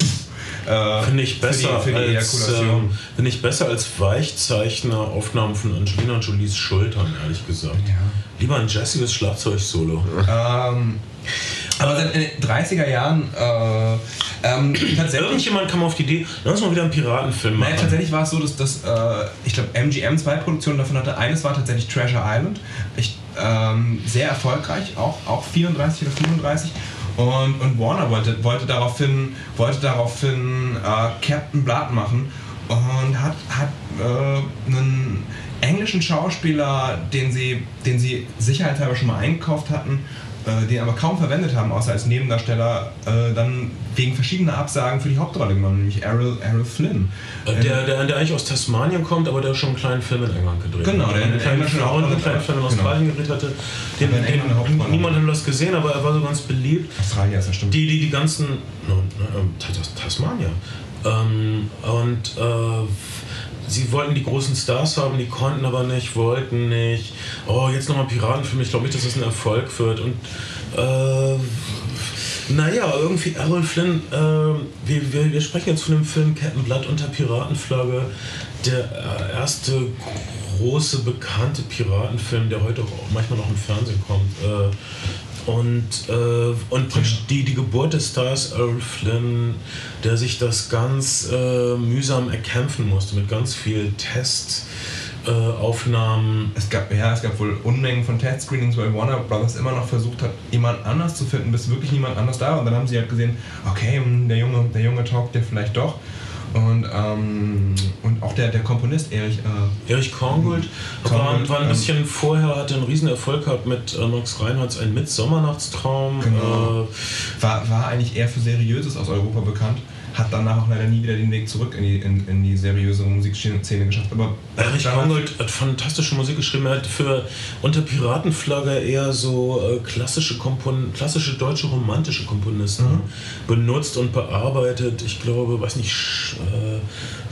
äh, Finde ich für besser die, für die als ähm, finde ich besser als Weichzeichner Aufnahmen von Angelina Jolies Schultern, ehrlich gesagt. Ja. Lieber ein jazziges Schlagzeug-Solo. Ähm, aber seit den 30er Jahren äh, ähm, [clears throat] tatsächlich. Irgendjemand kam auf die Idee, lass mal wieder einen Piratenfilm machen. Nein, tatsächlich war es so, dass das, äh, ich glaube, MGM zwei Produktionen davon hatte. Eines war tatsächlich Treasure Island. Ich, ähm, sehr erfolgreich, auch, auch 34 oder 35. Und, und Warner wollte, wollte daraufhin, wollte daraufhin äh, Captain Blood machen und hat, hat äh, einen englischen Schauspieler, den sie, den sie sicherheitshalber schon mal eingekauft hatten, äh, den aber kaum verwendet haben, außer als Nebendarsteller, äh, dann wegen verschiedener Absagen für die Hauptrolle genommen, nämlich Errol, Errol Flynn. Äh, der, der, der eigentlich aus Tasmanien kommt, aber der schon einen kleinen Film in England gedreht Genau, hat. der in einen kleinen auch- einen kleinen Film in genau. Australien gedreht hatte. Den, Hauptrolle. den, niemand hat das gesehen, aber er war so ganz beliebt. Australier ist das stimmt. Die, die, die ganzen. No, no, ähm, Tas- Tasmania. Ähm, und äh, sie wollten die großen Stars haben, die konnten aber nicht, wollten nicht. Oh, jetzt nochmal Piratenfilm. Ich glaube nicht, dass das ein Erfolg wird. Und. Äh, naja, irgendwie Errol Flynn, äh, wir, wir, wir sprechen jetzt von dem Film Captain Blood unter Piratenflagge. Der äh, erste große, bekannte Piratenfilm, der heute auch manchmal noch im Fernsehen kommt. Äh, und äh, und die, die Geburt des Stars Errol Flynn, der sich das ganz äh, mühsam erkämpfen musste, mit ganz viel Test. äh, Aufnahmen. Es gab, ja, es gab wohl Unmengen von Test-Screenings, weil Warner Brothers immer noch versucht hat, jemand anders zu finden, bis wirklich niemand anders da war. Und dann haben sie halt gesehen, okay, hm, der Junge, der Junge taugt der vielleicht doch. Und, ähm, und auch der, der Komponist Erich. Äh, Erich Korngold war, war, ein ähm, bisschen ähm, vorher, hatte einen riesen Erfolg gehabt mit äh, Max Reinhardt, ein Mitsommernachtstraum. Genau. Äh, war, war eigentlich eher für Seriöses aus Europa bekannt hat danach auch leider nie wieder den Weg zurück in die, in, in die seriöse Musikszene geschafft. Aber Erich Kongold hat fantastische Musik geschrieben. Er hat für unter Piratenflagge eher so äh, klassische, Kompon klassische deutsche romantische Komponisten mhm. benutzt und bearbeitet. Ich glaube, weiß nicht, äh,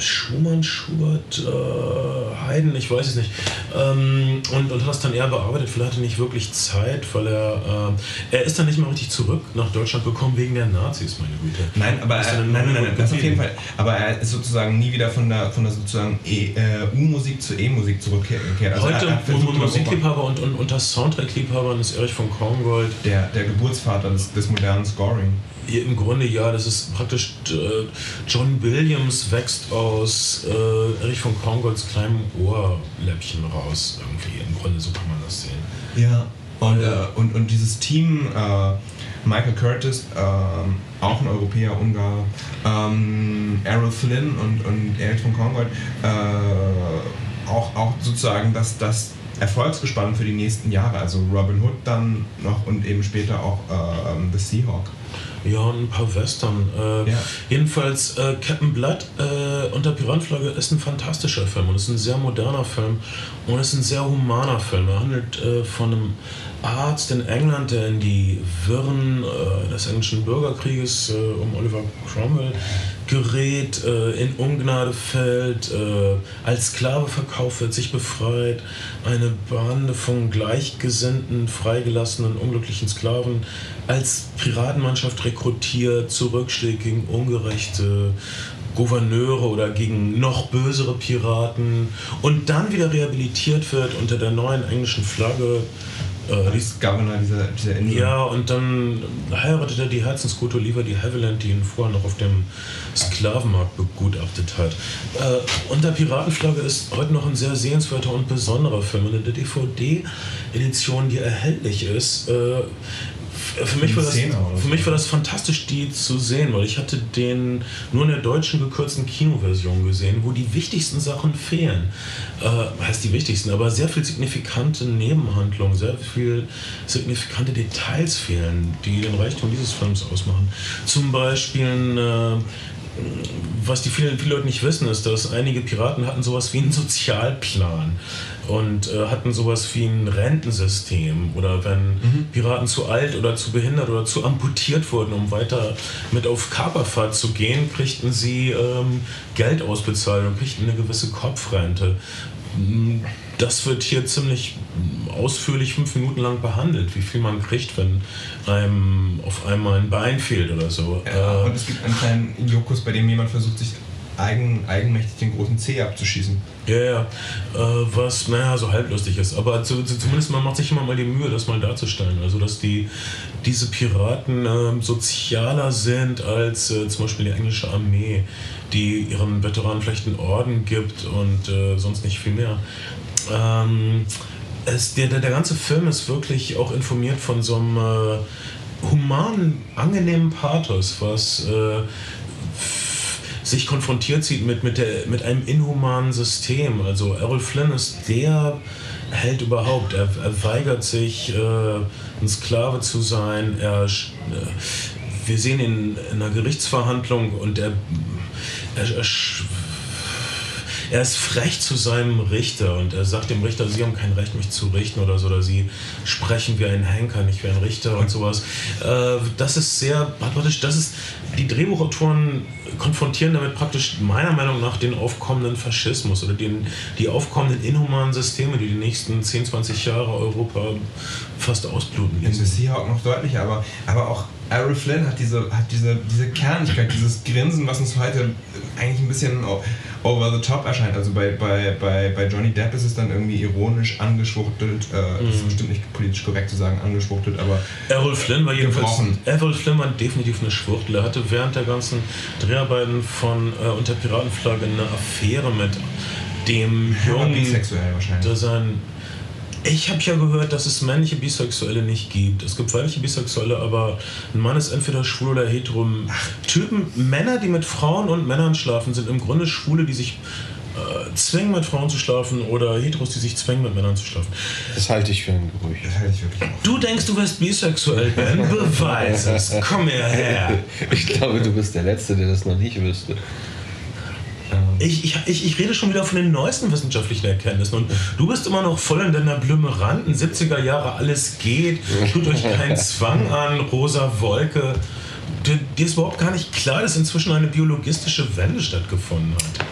Schumann, Schubert, äh, Haydn, ich weiß es nicht. Ähm, und, und hat das dann eher bearbeitet. Vielleicht hatte er nicht wirklich Zeit, weil er äh, er ist dann nicht mehr richtig zurück nach Deutschland gekommen wegen der Nazis, meine Güte. Nein, aber er, nein, nein, nein, das auf jeden Fall. Aber er ist sozusagen nie wieder von der, von der sozusagen e, äh, U-Musik zur E-Musik zurückgekehrt. Also Heute Musikliebhaber und, und unter Soundtrack-Liebhabern ist Erich von Korngold. Der, der Geburtsvater des, des modernen Scoring. Im Grunde ja, das ist praktisch äh, John Williams wächst aus äh, Erich von Korngolds kleinem Ohrläppchen raus. Irgendwie. Im Grunde so kann man das sehen. Ja. Und, äh, und, und dieses Team äh, Michael Curtis, ähm, auch ein Europäer, Ungar, ähm, Errol Flynn und, und Erich von Congold, äh, auch, auch sozusagen das, das Erfolgsgespann für die nächsten Jahre. Also Robin Hood dann noch und eben später auch äh, The Seahawk. Ja, und ein paar Western. Äh, ja. Jedenfalls, äh, Captain Blood äh, unter Piranflagge ist ein fantastischer Film und ist ein sehr moderner Film und ist ein sehr humaner Film. Er handelt äh, von einem Arzt in England, der in die Wirren äh, des englischen Bürgerkrieges äh, um Oliver Cromwell gerät, äh, in Ungnade fällt, äh, als Sklave verkauft wird, sich befreit, eine Bande von gleichgesinnten, freigelassenen, unglücklichen Sklaven als Piratenmannschaft rekrutiert, zurückschlägt gegen ungerechte Gouverneure oder gegen noch bösere Piraten und dann wieder rehabilitiert wird unter der neuen englischen Flagge äh, als Governor dieser, dieser Insel. Ja, und dann heiratet er die Herzensgute Oliver die Havilland, die ihn vorher noch auf dem Sklavenmarkt begutachtet hat. Äh, unter Piratenflagge ist heute noch ein sehr sehenswerter und besonderer Film. Und in der DVD-Edition, die erhältlich ist, äh, für mich, war das, für mich war das fantastisch, die zu sehen, weil ich hatte den nur in der deutschen gekürzten Kinoversion gesehen, wo die wichtigsten Sachen fehlen. Äh, heißt die wichtigsten, aber sehr viel signifikante Nebenhandlungen, sehr viel signifikante Details fehlen, die den Reichtum dieses Films ausmachen. Zum Beispiel äh, was die vielen, viele Leute nicht wissen, ist, dass einige Piraten hatten sowas wie einen Sozialplan und äh, hatten sowas wie ein Rentensystem. Oder wenn mhm. Piraten zu alt oder zu behindert oder zu amputiert wurden, um weiter mit auf Kaperfahrt zu gehen, kriegten sie ähm, Geld ausbezahlt und kriegten eine gewisse Kopfrente das wird hier ziemlich ausführlich fünf Minuten lang behandelt, wie viel man kriegt, wenn einem auf einmal ein Bein fehlt oder so. Ja, äh, und es gibt einen kleinen Jokus, bei dem jemand versucht, sich eigen, eigenmächtig den großen C abzuschießen. Ja, ja. Äh, was, naja, so halblustig ist. Aber zu, zu, zumindest man macht sich immer mal die Mühe, das mal darzustellen. Also, dass die, diese Piraten äh, sozialer sind als äh, zum Beispiel die englische Armee, die ihren Veteranen vielleicht einen Orden gibt und äh, sonst nicht viel mehr. Ähm, es, der, der, der ganze Film ist wirklich auch informiert von so einem äh, humanen, angenehmen Pathos, was äh, sich konfrontiert sieht mit, mit, der, mit einem inhumanen System. Also Errol Flynn ist der Held überhaupt. Er, er weigert sich, äh, ein Sklave zu sein. Er, äh, wir sehen ihn in einer Gerichtsverhandlung und er, er, er er ist frech zu seinem Richter und er sagt dem Richter, Sie haben kein Recht, mich zu richten oder so, oder Sie sprechen wie ein Henker, nicht wie ein Richter und sowas. Äh, das ist sehr, das ist, die Drehbuchautoren konfrontieren damit praktisch meiner Meinung nach den aufkommenden Faschismus oder den, die aufkommenden inhumanen Systeme, die die nächsten 10, 20 Jahre Europa fast ausbluten lassen. Das ist hier auch noch deutlicher, aber, aber auch Errol Flynn hat diese, hat diese, diese Kernigkeit, dieses Grinsen, was uns heute eigentlich ein bisschen over the top erscheint. Also bei, bei, bei, bei Johnny Depp ist es dann irgendwie ironisch angeschwuchtelt. Äh, mhm. Das ist mhm. bestimmt nicht politisch korrekt zu sagen, angeschwuchtelt, aber. Errol Flynn war jedenfalls. Errol Flynn war definitiv eine Schwuchtel. Er hatte während der ganzen Dreharbeiten von äh, Unter Piratenflagge eine Affäre mit dem Jungen, bisexuell wahrscheinlich. der sein ich habe ja gehört, dass es männliche Bisexuelle nicht gibt. Es gibt weibliche Bisexuelle, aber ein Mann ist entweder schwul oder hetero. Typen, Männer, die mit Frauen und Männern schlafen, sind im Grunde Schwule, die sich äh, zwingen, mit Frauen zu schlafen oder Heteros, die sich zwingen, mit Männern zu schlafen. Das halte ich für ein Gerücht. Das halte ich wirklich auch. Du denkst, du wärst bisexuell, Ben? [laughs] Beweis es. Komm her. Ich glaube, du bist der Letzte, der das noch nicht wüsste. Ich, ich, ich, ich rede schon wieder von den neuesten wissenschaftlichen Erkenntnissen und du bist immer noch voll in deiner Blümeranten, 70er Jahre, alles geht, tut euch keinen [laughs] Zwang an, rosa Wolke. Dir, dir ist überhaupt gar nicht klar, dass inzwischen eine biologistische Wende stattgefunden hat.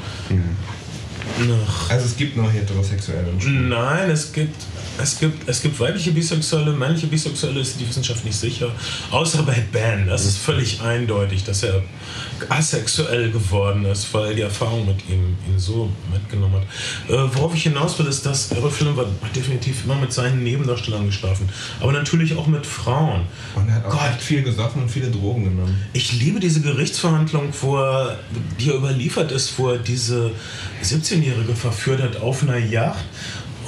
Ach. Also es gibt nur heterosexuelle Schwule. Nein, es gibt, es, gibt, es gibt weibliche Bisexuelle, männliche Bisexuelle ist die Wissenschaft nicht sicher. Außer bei Ben, das ist völlig eindeutig, dass er asexuell geworden ist, weil die Erfahrung mit ihm ihn so mitgenommen hat. Äh, worauf ich hinaus will, ist, dass Errol war definitiv immer mit seinen Nebendarstellern geschlafen. Aber natürlich auch mit Frauen. Und er hat auch Gott. viel gesoffen und viele Drogen genommen. Ich liebe diese Gerichtsverhandlung, wo er, die er überliefert ist, wo er diese 17-Jährige verführt hat auf einer Yacht.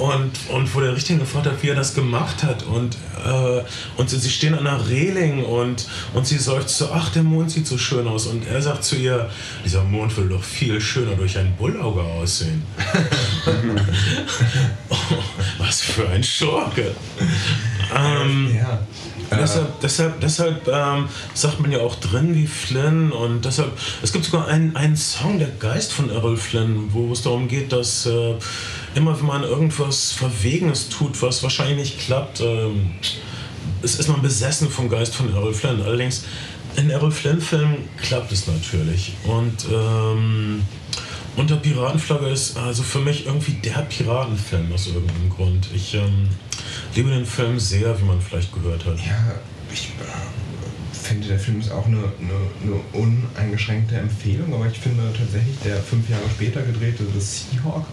Und, und wo der Richter ihn gefragt hat, wie er das gemacht hat. Und, äh, und sie, sie stehen an einer Reling und, und sie seufzt so, ach, der Mond sieht so schön aus. Und er sagt zu ihr, dieser Mond will doch viel schöner durch ein Bullauge aussehen. oh, [laughs] was für ein Schurke. Ähm, Ja. Deshalb, deshalb, deshalb ähm, sagt man ja auch drin wie Flynn und deshalb, es gibt sogar einen, einen Song, der Geist von Errol Flynn, wo es darum geht, dass äh, immer wenn man irgendwas Verwegenes tut, was wahrscheinlich nicht klappt, ähm, ist, ist man besessen vom Geist von Errol Flynn. Allerdings in Errol Flynn-Filmen klappt es natürlich und ähm, unter Piratenflagge ist also für mich irgendwie der Piratenfilm aus irgendeinem Grund. Ich ähm, liebe den Film sehr, wie man vielleicht gehört hat. Ja, ich äh, finde, der Film ist auch eine, eine, eine uneingeschränkte Empfehlung, aber ich finde tatsächlich, der fünf Jahre später gedrehte The Seahawk,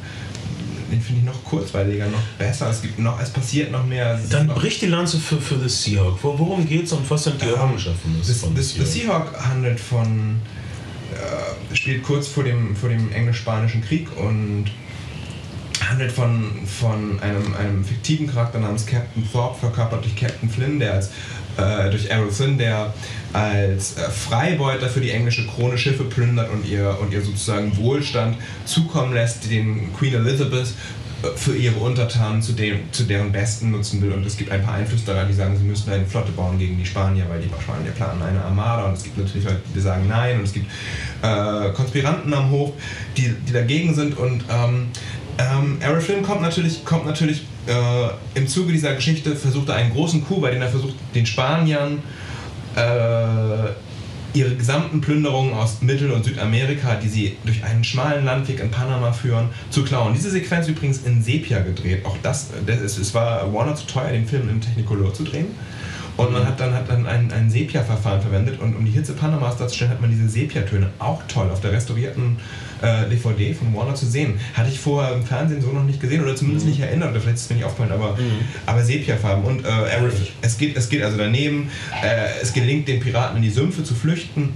den finde ich noch kurzweiliger, noch besser. Es gibt noch, es passiert noch mehr. Es Dann noch, bricht die Lanze für, für The Seahawk. Wo, worum geht's und was sind die Ähm, Errungenschaften Das, von das, The Seahawk? Seahawk handelt von. Äh, spielt kurz vor dem, vor dem englisch-spanischen Krieg und handelt von, von einem, einem fiktiven Charakter namens Captain Thorpe, verkörpert durch Captain Flynn, der als äh, durch Flynn, der als äh, Freibeuter für die englische Krone Schiffe plündert und ihr, und ihr sozusagen Wohlstand zukommen lässt, den Queen Elizabeth äh, für ihre Untertanen zu, dem, zu deren Besten nutzen will. Und es gibt ein paar Einflüsterer, die sagen, sie müssten eine Flotte bauen gegen die Spanier, weil die Spanier planen eine Armada. Und es gibt natürlich Leute, die sagen nein. Und es gibt äh, Konspiranten am Hof, die, die dagegen sind. Und ähm, ähm, Errol Flynn kommt natürlich, kommt natürlich äh, im Zuge dieser Geschichte, versucht er einen großen Coup, bei dem er versucht, den Spaniern äh, ihre gesamten Plünderungen aus Mittel- und Südamerika, die sie durch einen schmalen Landweg in Panama führen, zu klauen. Diese Sequenz übrigens in Sepia gedreht. Auch das, das ist, es war Warner zu teuer, den Film im Technicolor zu drehen. Und man hat dann, hat dann ein, ein Sepia-Verfahren verwendet und um die Hitze Panamas darzustellen, hat man diese Sepia-Töne auch toll auf der restaurierten äh, DVD von Warner zu sehen. Hatte ich vorher im Fernsehen so noch nicht gesehen oder zumindest nicht erinnert oder vielleicht ist es mir nicht aufgefallen, aber, aber Sepia-Farben. Und äh, es, geht, es geht also daneben, äh, es gelingt den Piraten in die Sümpfe zu flüchten.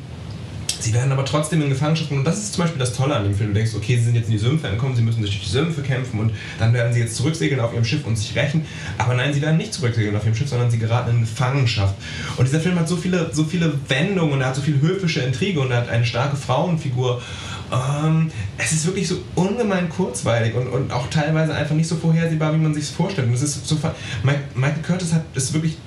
Sie werden aber trotzdem in Gefangenschaft genommen. Und das ist zum Beispiel das Tolle an dem Film. Du denkst, okay, sie sind jetzt in die Sümpfe entkommen, sie müssen durch die Sümpfe kämpfen und dann werden sie jetzt zurücksegeln auf ihrem Schiff und sich rächen. Aber nein, sie werden nicht zurücksegeln auf ihrem Schiff, sondern sie geraten in Gefangenschaft. Und dieser Film hat so viele, so viele Wendungen und er hat so viel höfische Intrige und er hat eine starke Frauenfigur. Ähm, es ist wirklich so ungemein kurzweilig und, und auch teilweise einfach nicht so vorhersehbar, wie man sich es vorstellt. Und es ist so, Michael Curtis hat, ist wirklich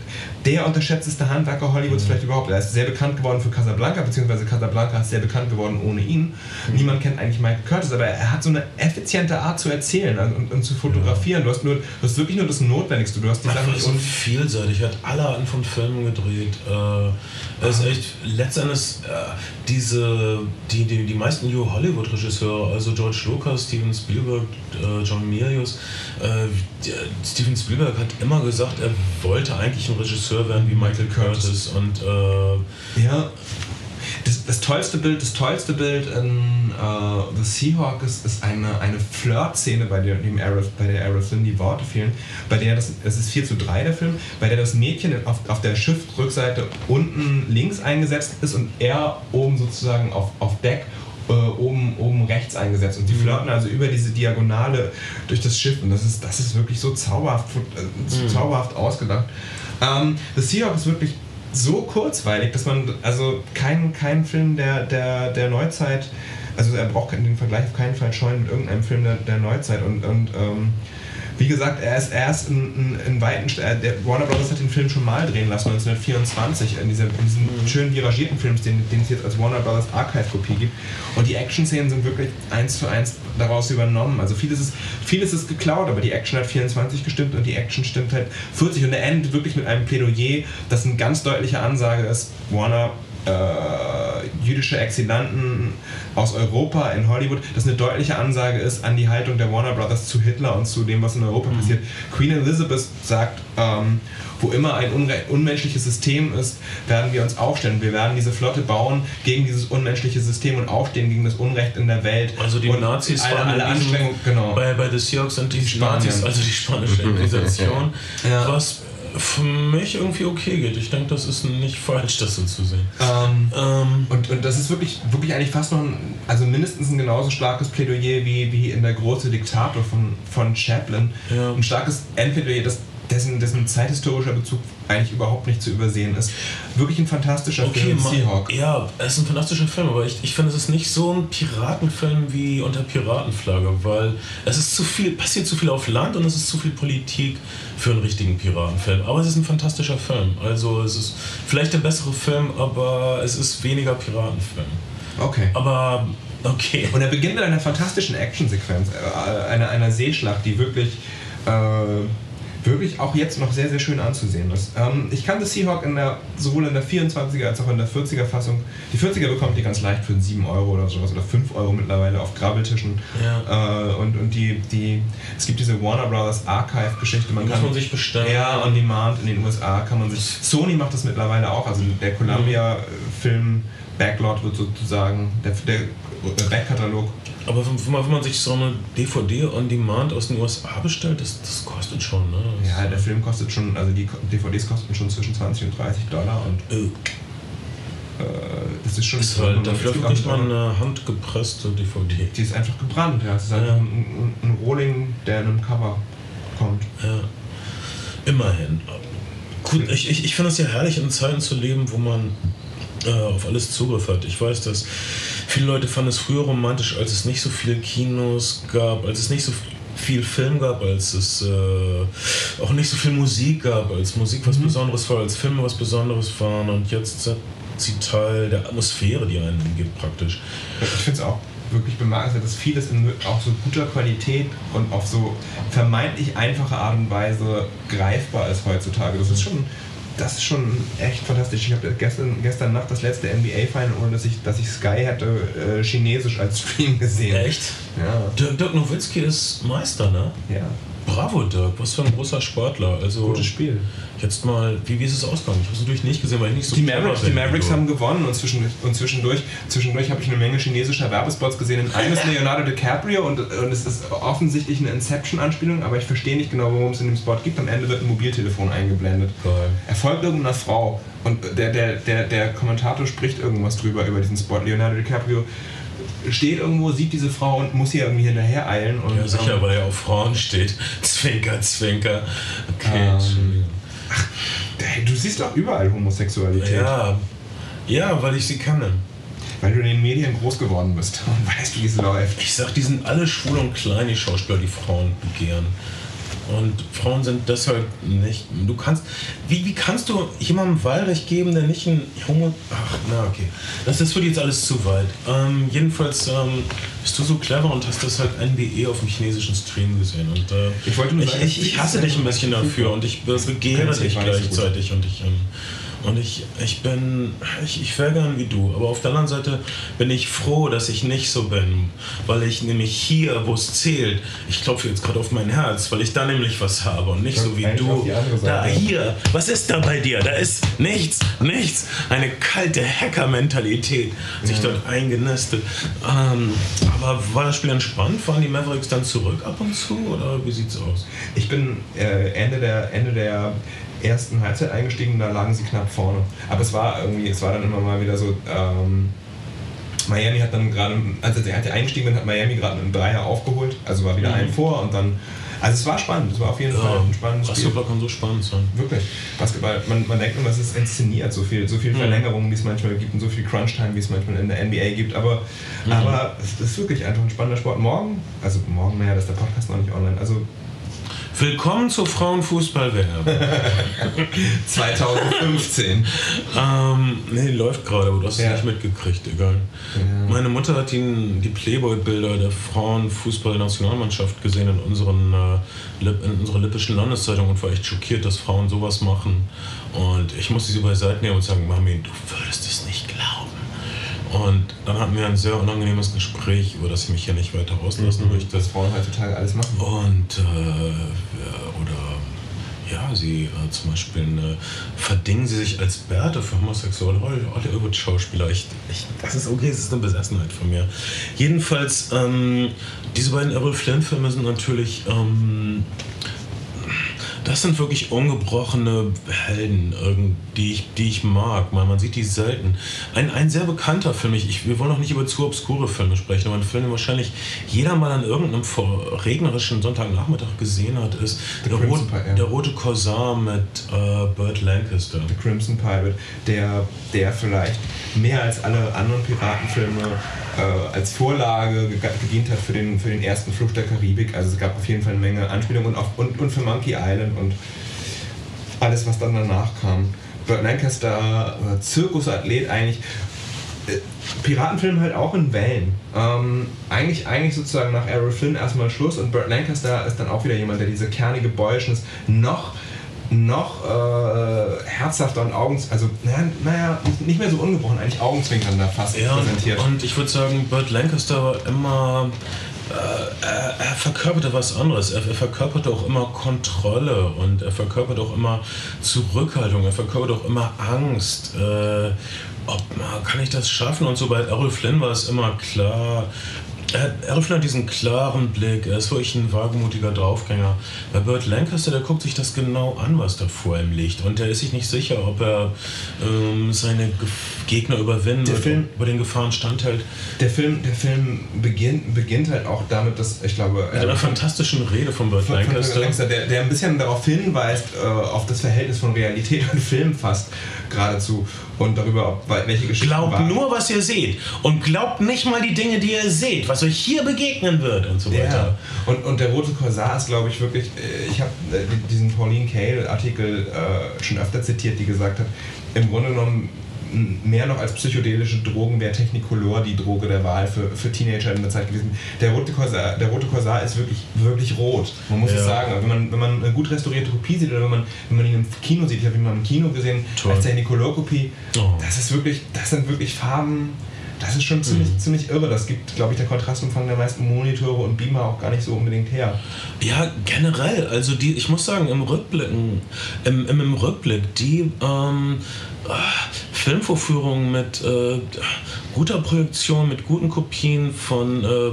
der unterschätzteste Handwerker Hollywoods vielleicht überhaupt. Er ist sehr bekannt geworden für Casablanca, beziehungsweise Casablanca ist sehr bekannt geworden ohne ihn. Niemand kennt eigentlich Michael Curtis, aber er hat so eine effiziente Art zu erzählen und, und zu fotografieren. Du, hast nur, du hast wirklich nur das Notwendigste. Du hast die Sachen so vielseitig, er hat alle Arten von Filmen gedreht. Äh, ist echt letztendlich äh, diese, die, die, die meisten New Hollywood-Regisseure, also George Lucas, Steven Spielberg, äh, John Milius. Äh, Steven Spielberg hat immer gesagt, er wollte eigentlich ein Regisseur werden wie Michael Curtis und äh, Ja. Das, das tollste Bild, das tollste Bild in äh, The Seahawk ist, ist eine, eine Flirt-Szene, bei der, dem bei der Flynn die Worte fehlen, bei der das, es ist 4 zu 3 der Film, bei der das Mädchen auf, auf der Schiffrückseite unten links eingesetzt ist und er oben sozusagen auf, auf Deck äh, oben, oben rechts eingesetzt. Und die mhm. flirten also über diese Diagonale durch das Schiff. Und das ist, das ist wirklich so zauberhaft, äh, so mhm. zauberhaft ausgedacht. Ähm, The Seahawk ist wirklich so kurzweilig, dass man also keinen kein Film der, der, der Neuzeit, also er braucht den Vergleich auf keinen Fall scheuen mit irgendeinem Film der, der Neuzeit. Und, und ähm, wie gesagt, er ist erst in, in, in weiten. Äh, der Warner Brothers hat den Film schon mal drehen lassen, 1924, in, dieser, in diesem mhm. schönen dirigierten Film, den, den es jetzt als Warner Brothers Archive-Kopie gibt. Und die Action-Szenen sind wirklich eins zu eins daraus übernommen. Also vieles ist, vieles ist geklaut, aber die Action hat 24 gestimmt und die Action stimmt halt 40. Und er endet wirklich mit einem Plädoyer, das eine ganz deutliche Ansage ist: Warner äh, jüdische Exilanten aus Europa in Hollywood, das eine deutliche Ansage ist an die Haltung der Warner Brothers zu Hitler und zu dem, was in Europa mhm. passiert. Queen Elizabeth sagt, ähm, wo immer ein unmenschliches System ist, werden wir uns aufstellen. Wir werden diese Flotte bauen gegen dieses unmenschliche System und aufstehen gegen das Unrecht in der Welt. Also die und Nazis alle, waren alle Anstrengungen, genau. Bei, bei The Seahawks sind die Spanien. Nazis, also die spanische [laughs] Inquisition, ja. was für mich irgendwie okay geht. Ich denke, das ist nicht falsch, das so zu sehen. Ähm, ähm, und, und das ist wirklich, wirklich eigentlich fast noch ein, also mindestens ein genauso starkes Plädoyer wie, wie in der große Diktator von, von Chaplin. Ja. Ein starkes Endplädoyer, das dessen, dessen zeithistorischer Bezug eigentlich überhaupt nicht zu übersehen ist. Wirklich ein fantastischer okay, Film, Seahawk. Ja, es ist ein fantastischer Film, aber ich, ich finde, es ist nicht so ein Piratenfilm wie unter Piratenflagge, weil es ist zu viel, passiert zu viel auf Land und es ist zu viel Politik für einen richtigen Piratenfilm. Aber es ist ein fantastischer Film. Also es ist vielleicht der bessere Film, aber es ist weniger Piratenfilm. Okay. Aber okay. Und er beginnt mit einer fantastischen Actionsequenz, äh, einer, einer Seeschlacht, die wirklich äh, wirklich auch jetzt noch sehr, sehr schön anzusehen ist. Ähm, ich kannte Seahawk in der, sowohl in der 24er als auch in der 40er Fassung. Die 40er bekommt ihr ganz leicht für 7 Euro oder sowas oder 5 Euro mittlerweile auf Grabbeltischen. Ja. Äh, und und die, die, es gibt diese Warner Brothers Archive-Geschichte. Man kann, man sich bestellen. Ja, on demand in den USA kann man sich. Sony macht das mittlerweile auch. Also der Columbia-Film Backlot wird sozusagen, der, der Backkatalog aber wenn man, wenn man sich so eine DVD on Demand aus den USA bestellt, das, das kostet schon, ne? Das ja, der Film kostet schon, also die DVDs kosten schon zwischen 20 und 30 Dollar und. Oh. Äh, das ist schon. Ist halt, dafür kriegt man eine handgepresste DVD. Die ist einfach gebrannt, ja. Es ist halt ja. ein, ein Rohling, der in einem Cover kommt. Ja. Immerhin. Gut, ich, ich, ich finde es ja herrlich, in Zeiten zu leben, wo man äh, auf alles Zugriff hat. Ich weiß, dass viele Leute fanden es früher romantisch, als es nicht so viele Kinos gab, als es nicht so viel Film gab, als es äh, auch nicht so viel Musik gab, als Musik was mhm. Besonderes war, als Filme was Besonderes waren und jetzt sind sie Teil der Atmosphäre, die einen gibt praktisch. Ich finde es auch wirklich bemerkenswert, dass vieles in auch so guter Qualität und auf so vermeintlich einfache Art und Weise greifbar ist heutzutage. Das ist schon das ist schon echt fantastisch. Ich habe gestern, gestern Nacht das letzte NBA-Final, ohne dass ich, dass ich Sky hätte, äh, chinesisch als Stream gesehen. Echt? Ja. Dirk, Dirk Nowitzki ist Meister, ne? Ja. Bravo, Dirk, was für ein großer Sportler. Also, Gutes Spiel. Jetzt mal, wie, wie ist es ausgegangen? Ich habe es natürlich nicht gesehen, weil ich nicht so Die Mavericks, die Mavericks haben gewonnen und zwischendurch, und zwischendurch, zwischendurch habe ich eine Menge chinesischer Werbespots gesehen. In einem ist [laughs] Leonardo DiCaprio und, und es ist offensichtlich eine Inception-Anspielung, aber ich verstehe nicht genau, worum es in dem Spot geht. Am Ende wird ein Mobiltelefon eingeblendet. Geil. Er folgt irgendeiner Frau und der, der, der, der Kommentator spricht irgendwas drüber, über diesen Spot. Leonardo DiCaprio steht irgendwo, sieht diese Frau und muss hier irgendwie hinterher eilen. Und, ja, sicher, ähm, weil er auf Frauen steht. [laughs] Zwinker, Zwinker. Okay, ähm, ach, du siehst doch überall Homosexualität. Ja, ja, weil ich sie kenne. Weil du in den Medien groß geworden bist [laughs] und weißt, wie es läuft. Ich sag, die sind alle schwul und klein, die Schauspieler, die Frauen begehren. Und Frauen sind deshalb nicht. Du kannst. Wie, wie kannst du jemandem Wahlrecht geben, der nicht ein Homo. Ach, na okay. Das, das wird jetzt alles zu weit. Ähm, jedenfalls ähm, bist du so clever und hast das halt NBE auf dem chinesischen Stream gesehen. Und äh, ich, wollte nur ich, ich, ich hasse dich ein bisschen dafür und ich begehre dich gleichzeitig. Und ich. Ähm, und ich, ich bin, ich, ich wäre gern wie du. Aber auf der anderen Seite bin ich froh, dass ich nicht so bin. Weil ich nämlich hier, wo es zählt, ich klopfe jetzt gerade auf mein Herz, weil ich da nämlich was habe und nicht so wie du. Da, hier, was ist da bei dir? Da ist nichts, nichts. Eine kalte Hacker-Mentalität sich ja. dort eingenistet. Ähm, aber war das Spiel entspannt? Waren die Mavericks dann zurück ab und zu? Oder wie sieht's aus? Ich bin äh, Ende der, Ende der ersten Halbzeit eingestiegen, da lagen sie knapp vorne. Aber es war irgendwie, es war dann immer mal wieder so, ähm, Miami hat dann gerade, also er hat eingestiegen, dann hat Miami gerade einen Dreier aufgeholt, also war wieder mhm. ein vor und dann also es war spannend, es war auf jeden ja, Fall ein spannendes Basketball Spiel. kann so spannend sein. Wirklich. Basketball, man, man denkt immer, es ist inszeniert, so viel, so viel mhm. Verlängerungen, wie es manchmal gibt und so viel Crunch-Time, wie es manchmal in der NBA gibt, aber, mhm. aber es ist wirklich einfach ein spannender Sport. Morgen, also morgen, naja, das ist der Podcast noch nicht online, also Willkommen zur Frauenfußball-WM. 2015. [laughs] ähm, nee, läuft gerade, aber du hast es nicht mitgekriegt, egal. Ja. Meine Mutter hat die, die Playboy-Bilder der Frauenfußball-Nationalmannschaft gesehen in, unseren, äh, in unserer lippischen Landeszeitung und war echt schockiert, dass Frauen sowas machen. Und ich musste sie beiseite nehmen und sagen, Mami, du würdest es nicht glauben. Und dann hatten wir ein sehr unangenehmes Gespräch, über das ich mich hier nicht weiter auslassen mhm. möchte. Dass Frauen heutzutage alles machen. Und, äh, oder, ja, sie äh, zum Beispiel äh, verdingen sie sich als Bärte für homosexuelle Hollywood-Schauspieler. Ich, ich, das ist okay, das ist eine Besessenheit von mir. Jedenfalls, ähm, diese beiden Errol Flynn-Filme sind natürlich. Ähm, das sind wirklich ungebrochene Helden, die ich, die ich mag. Man, man sieht die selten. Ein, ein sehr bekannter Film, ich, wir wollen noch nicht über zu obskure Filme sprechen, aber ein Film, den wahrscheinlich jeder mal an irgendeinem regnerischen Sonntagnachmittag gesehen hat, ist der, Rot, der, Rote Korsar mit äh, Burt Lancaster. The Crimson Pirate, der, der vielleicht mehr als alle anderen Piratenfilme äh, als Vorlage gedient hat für den, für den ersten Flucht der Karibik. Also es gab auf jeden Fall eine Menge Anspielungen und, auch, und, und für Monkey Island und alles, was dann danach kam. Burt Lancaster, äh, Zirkusathlet eigentlich. Äh, Piratenfilm halt auch in Wellen. Ähm, eigentlich, eigentlich sozusagen nach Errol Flynn erstmal Schluss und Burt Lancaster ist dann auch wieder jemand, der diese kernige Boyishness noch noch äh, herzhafter und Augen, also naja, naja, nicht mehr so ungebrochen, eigentlich augenzwinkernder fast ja, präsentiert. Und ich würde sagen, Burt Lancaster war immer äh, er, er, verkörperte was anderes. Er, er, verkörperte auch immer Kontrolle und er verkörperte auch immer Zurückhaltung. Er verkörperte auch immer Angst. Äh, ob, kann ich das schaffen? Und so bei Errol Flynn war es immer klar, er, er hat diesen klaren Blick, er ist wirklich ein wagemutiger Draufgänger. Bei Burt Lancaster, der guckt sich das genau an, was da vor ihm liegt. Und der ist sich nicht sicher, ob er ähm, seine Gegner überwinden wird, Film, über den Gefahren standhält. Der Film, der Film beginnt, beginnt halt auch damit, dass ich glaube. Mit einer äh, fantastischen Rede von Burt Lancaster. Lancaster der, der ein bisschen darauf hinweist, äh, auf das Verhältnis von Realität und Film fast geradezu und darüber, welche Geschichten. Glaubt waren. nur, was ihr seht und glaubt nicht mal die Dinge, die ihr seht, was euch hier begegnen wird und so weiter. Ja. Und, und der Rote Korsar ist, glaube ich, wirklich, äh, ich habe äh, diesen Pauline Kael-Artikel äh, schon öfter zitiert, die gesagt hat, im Grunde genommen mehr noch als psychedelische Drogen wäre Technicolor die Droge der Wahl für, für Teenager in der Zeit gewesen. Der rote Korsar, der rote Korsar ist wirklich, wirklich rot. Man muss ja. es sagen. Wenn man, wenn man eine gut restaurierte Kopie sieht oder wenn man, wenn man ihn im Kino sieht, ich habe ihn mal im Kino gesehen, Toll. als Technicolor-Kopie, oh. das ist wirklich, das sind wirklich Farben. Das ist schon ziemlich, mhm. ziemlich irre. Das gibt, glaube ich, der Kontrastumfang der meisten Monitore und Beamer auch gar nicht so unbedingt her. Ja, generell. Also die, ich muss sagen, im Rückblicken, im, im, im Rückblick, die ähm, Filmvorführungen mit äh, guter Projektion, mit guten Kopien von äh,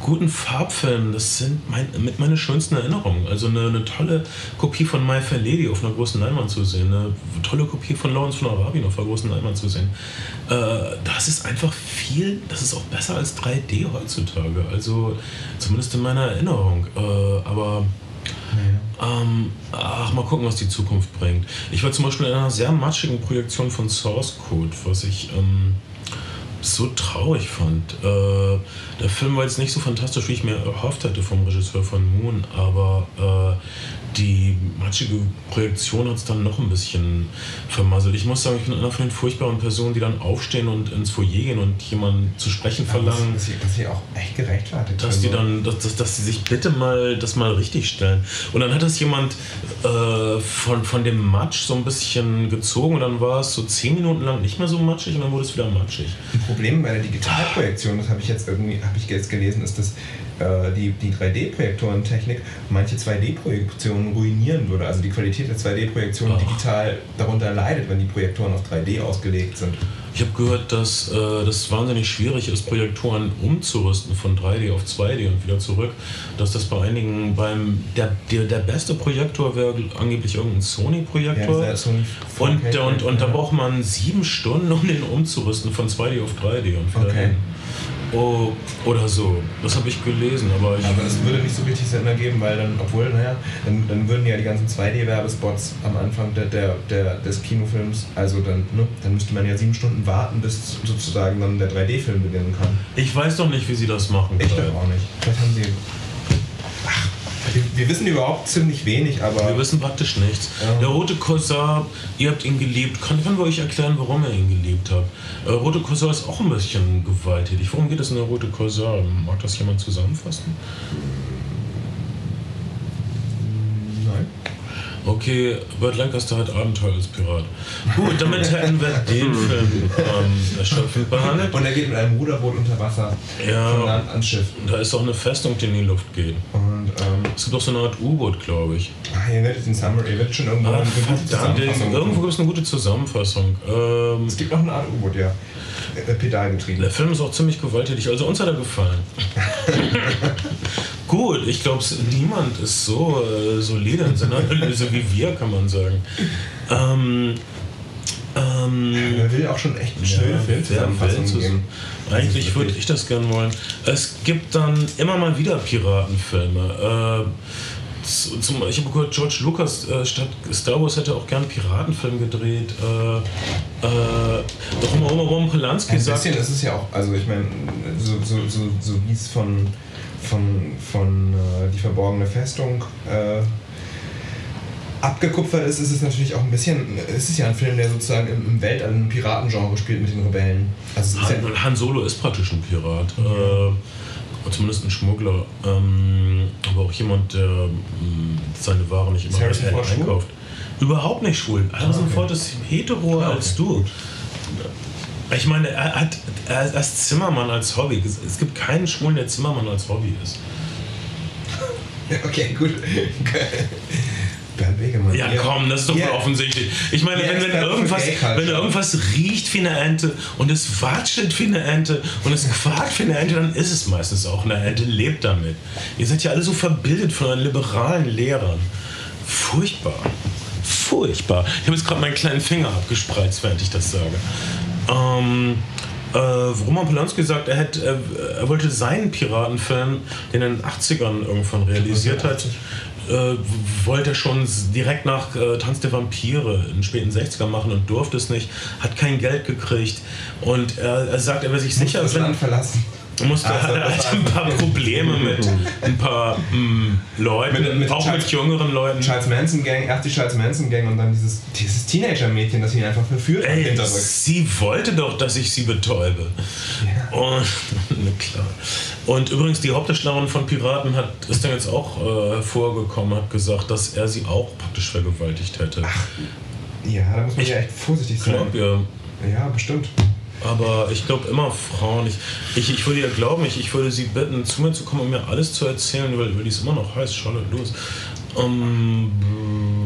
guten Farbfilmen, das sind mein, mit meine schönsten Erinnerungen. Also eine, eine, tolle Kopie von My Fair Lady auf einer großen Leinwand zu sehen, eine tolle Kopie von Lawrence von Arabien auf einer großen Leinwand zu sehen. Äh, das ist einfach viel, das ist auch besser als 3D heutzutage. Also zumindest in meiner Erinnerung. Äh, ähm, ach, mal gucken, was die Zukunft bringt. Ich war zum Beispiel in einer sehr matschigen Projektion von Source Code, was ich ähm, so traurig fand. Äh, der Film war jetzt nicht so fantastisch, wie ich mir erhofft hätte vom Regisseur von Moon, aber äh, die matschige Projektion hat es dann noch ein bisschen vermasselt. Ich muss sagen, ich bin einer von den furchtbaren Personen, die dann aufstehen und ins Foyer gehen und jemanden zu sprechen ja, verlangen. Das ist ja auch echt gerechtfertigt. Dass die dann, dass, dass, dass sie sich bitte mal das mal richtig stellen. Und dann hat das jemand äh, von, von dem Matsch so ein bisschen gezogen und dann war es so zehn Minuten lang nicht mehr so matschig und dann wurde es wieder matschig. [laughs] Problem bei der Digitalprojektion, das habe ich jetzt irgendwie, habe ich jetzt gelesen, ist, dass die, die 3D-Projektorentechnik manche 2D-Projektionen ruinieren würde. Also die Qualität der 2D-Projektion digital darunter leidet, wenn die Projektoren auf 3D ausgelegt sind. Ich habe gehört, dass äh, das wahnsinnig schwierig ist, Projektoren umzurüsten von 3D auf 2D und wieder zurück. Dass das bei einigen beim der, der, der beste Projektor wäre angeblich irgendein Sony-Projektor. Ja, Sony und, und, und da braucht man sieben Stunden, um den umzurüsten von 2D auf 3D und wieder Okay. Oh, oder so. Das habe ich gelesen, aber ich. Aber das würde nicht so richtig Sinn ergeben, weil dann, obwohl, naja, dann, dann würden ja die ganzen 2D-Werbespots am Anfang der, der, der, des Kinofilms, also dann, ne, dann müsste man ja sieben Stunden warten, bis sozusagen dann der 3D-Film beginnen kann. Ich weiß doch nicht, wie sie das machen. Ich können. doch auch nicht. Vielleicht haben sie. Ach, wir, wissen überhaupt ziemlich wenig, aber. Wir wissen praktisch nichts. Ja. Der rote Korsar, ihr habt ihn geliebt. Kann, können wir euch erklären, warum ihr ihn geliebt habt? Äh, rote Korsar ist auch ein bisschen gewalttätig. Worum geht es in der rote Korsar? Mag das jemand zusammenfassen? Okay, Burt Lancaster hat Abenteuer als Pirat. Gut, damit hätten wir den [laughs] Film ähm, erschöpfend behandelt. Und er geht mit einem Ruderboot unter Wasser Ja. von Land ans Schiff. Da ist auch eine Festung, die in die Luft geht. Und ähm, Es gibt auch so eine Art U-Boot, glaube ich. ach, ihr werdet den Summer, ihr werdet schon irgendwo Ah, eine gute Zusammenfassung irgendwo gibt es eine gute Zusammenfassung. Ähm, Es gibt noch eine Art U-Boot, ja. Äh, Pedalgetrieben. Der Film ist auch ziemlich gewalttätig, also uns hat er gefallen. [laughs] Gut, ich glaube, niemand ist so äh, solide in seiner Analyse wie wir, kann man sagen. Ähm, ähm, Er will auch schon echt eine schnelle ja, Filmzusammenfassung geben. Eigentlich würde ich das gern wollen. Es gibt dann immer mal wieder Piratenfilme. Äh, zum, ich habe gehört, George Lucas äh, statt Star Wars hätte auch gern einen Piratenfilm gedreht. Äh, äh, Roman Polanski Ein sagt, bisschen ist es ja auch, also ich meine, so, so, so, so wie es von, von, von äh, Die verborgene Festung äh, abgekupfert ist, ist es natürlich auch ein bisschen, es ist ja ein Film, der sozusagen im, im Weltall im Piratengenre spielt mit den Rebellen. Also ist ja, Han, Han Solo ist praktisch ein Pirat. Äh, zumindest ein Schmuggler. Ähm, aber auch jemand, der mh, seine Ware nicht immer Ford schwul? einkauft. Überhaupt nicht schwul. Harrison okay. Ford ist hetero Ah, als okay. du. Ich meine, er hat er ist Zimmermann als Hobby. Es gibt keinen Schwulen, der Zimmermann als Hobby ist. [laughs] okay, gut. Bernd. Ja, komm, das ist doch wohl offensichtlich. Ich meine, Ja, wenn, wenn, irgendwas, Culture. wenn irgendwas riecht wie eine Ente und es watschelt wie eine Ente und es quakt wie eine Ente, dann ist es meistens auch eine Ente. Lebt damit. Ihr seid ja alle so verbildet von euren liberalen Lehrern. Furchtbar. Furchtbar. Ich habe jetzt gerade meinen kleinen Finger abgespreizt, während ich das sage. Ähm, äh, Roman Polanski sagt, er, hätte, äh, er wollte seinen Piratenfilm, den er in den 80ern irgendwann realisiert hat, äh, wollte er schon direkt nach äh, Tanz der Vampire in den späten 60ern machen und durfte es nicht, hat kein Geld gekriegt und er, er sagt, er wäre sich sicher, wenn, verlassen. Musste, Also, er hatte ein paar Probleme mit ein paar mm, Leuten, Mit- mit auch mit Charles- jüngeren Leuten. Charles Manson Gang, erst die Charles Manson Gang und dann dieses, dieses Teenager-Mädchen, das ihn einfach verführt hat Ey, hinterrücks. sie wollte doch, dass ich sie betäube. Und, [laughs] na klar. Und übrigens, die Hauptdarstellerin von Piraten hat, ist dann jetzt auch äh, hervorgekommen, hat gesagt, dass er sie auch praktisch vergewaltigt hätte. Ja, da muss man Ich ja echt vorsichtig sein. Glaub ihr. Ja, bestimmt. Aber ich glaube immer Frauen. Ich, ich, ich würde ihr glauben, ich, ich würde sie bitten, zu mir zu kommen und mir alles zu erzählen, weil, weil die ist immer noch heiß. Charlotte, los. Ähm,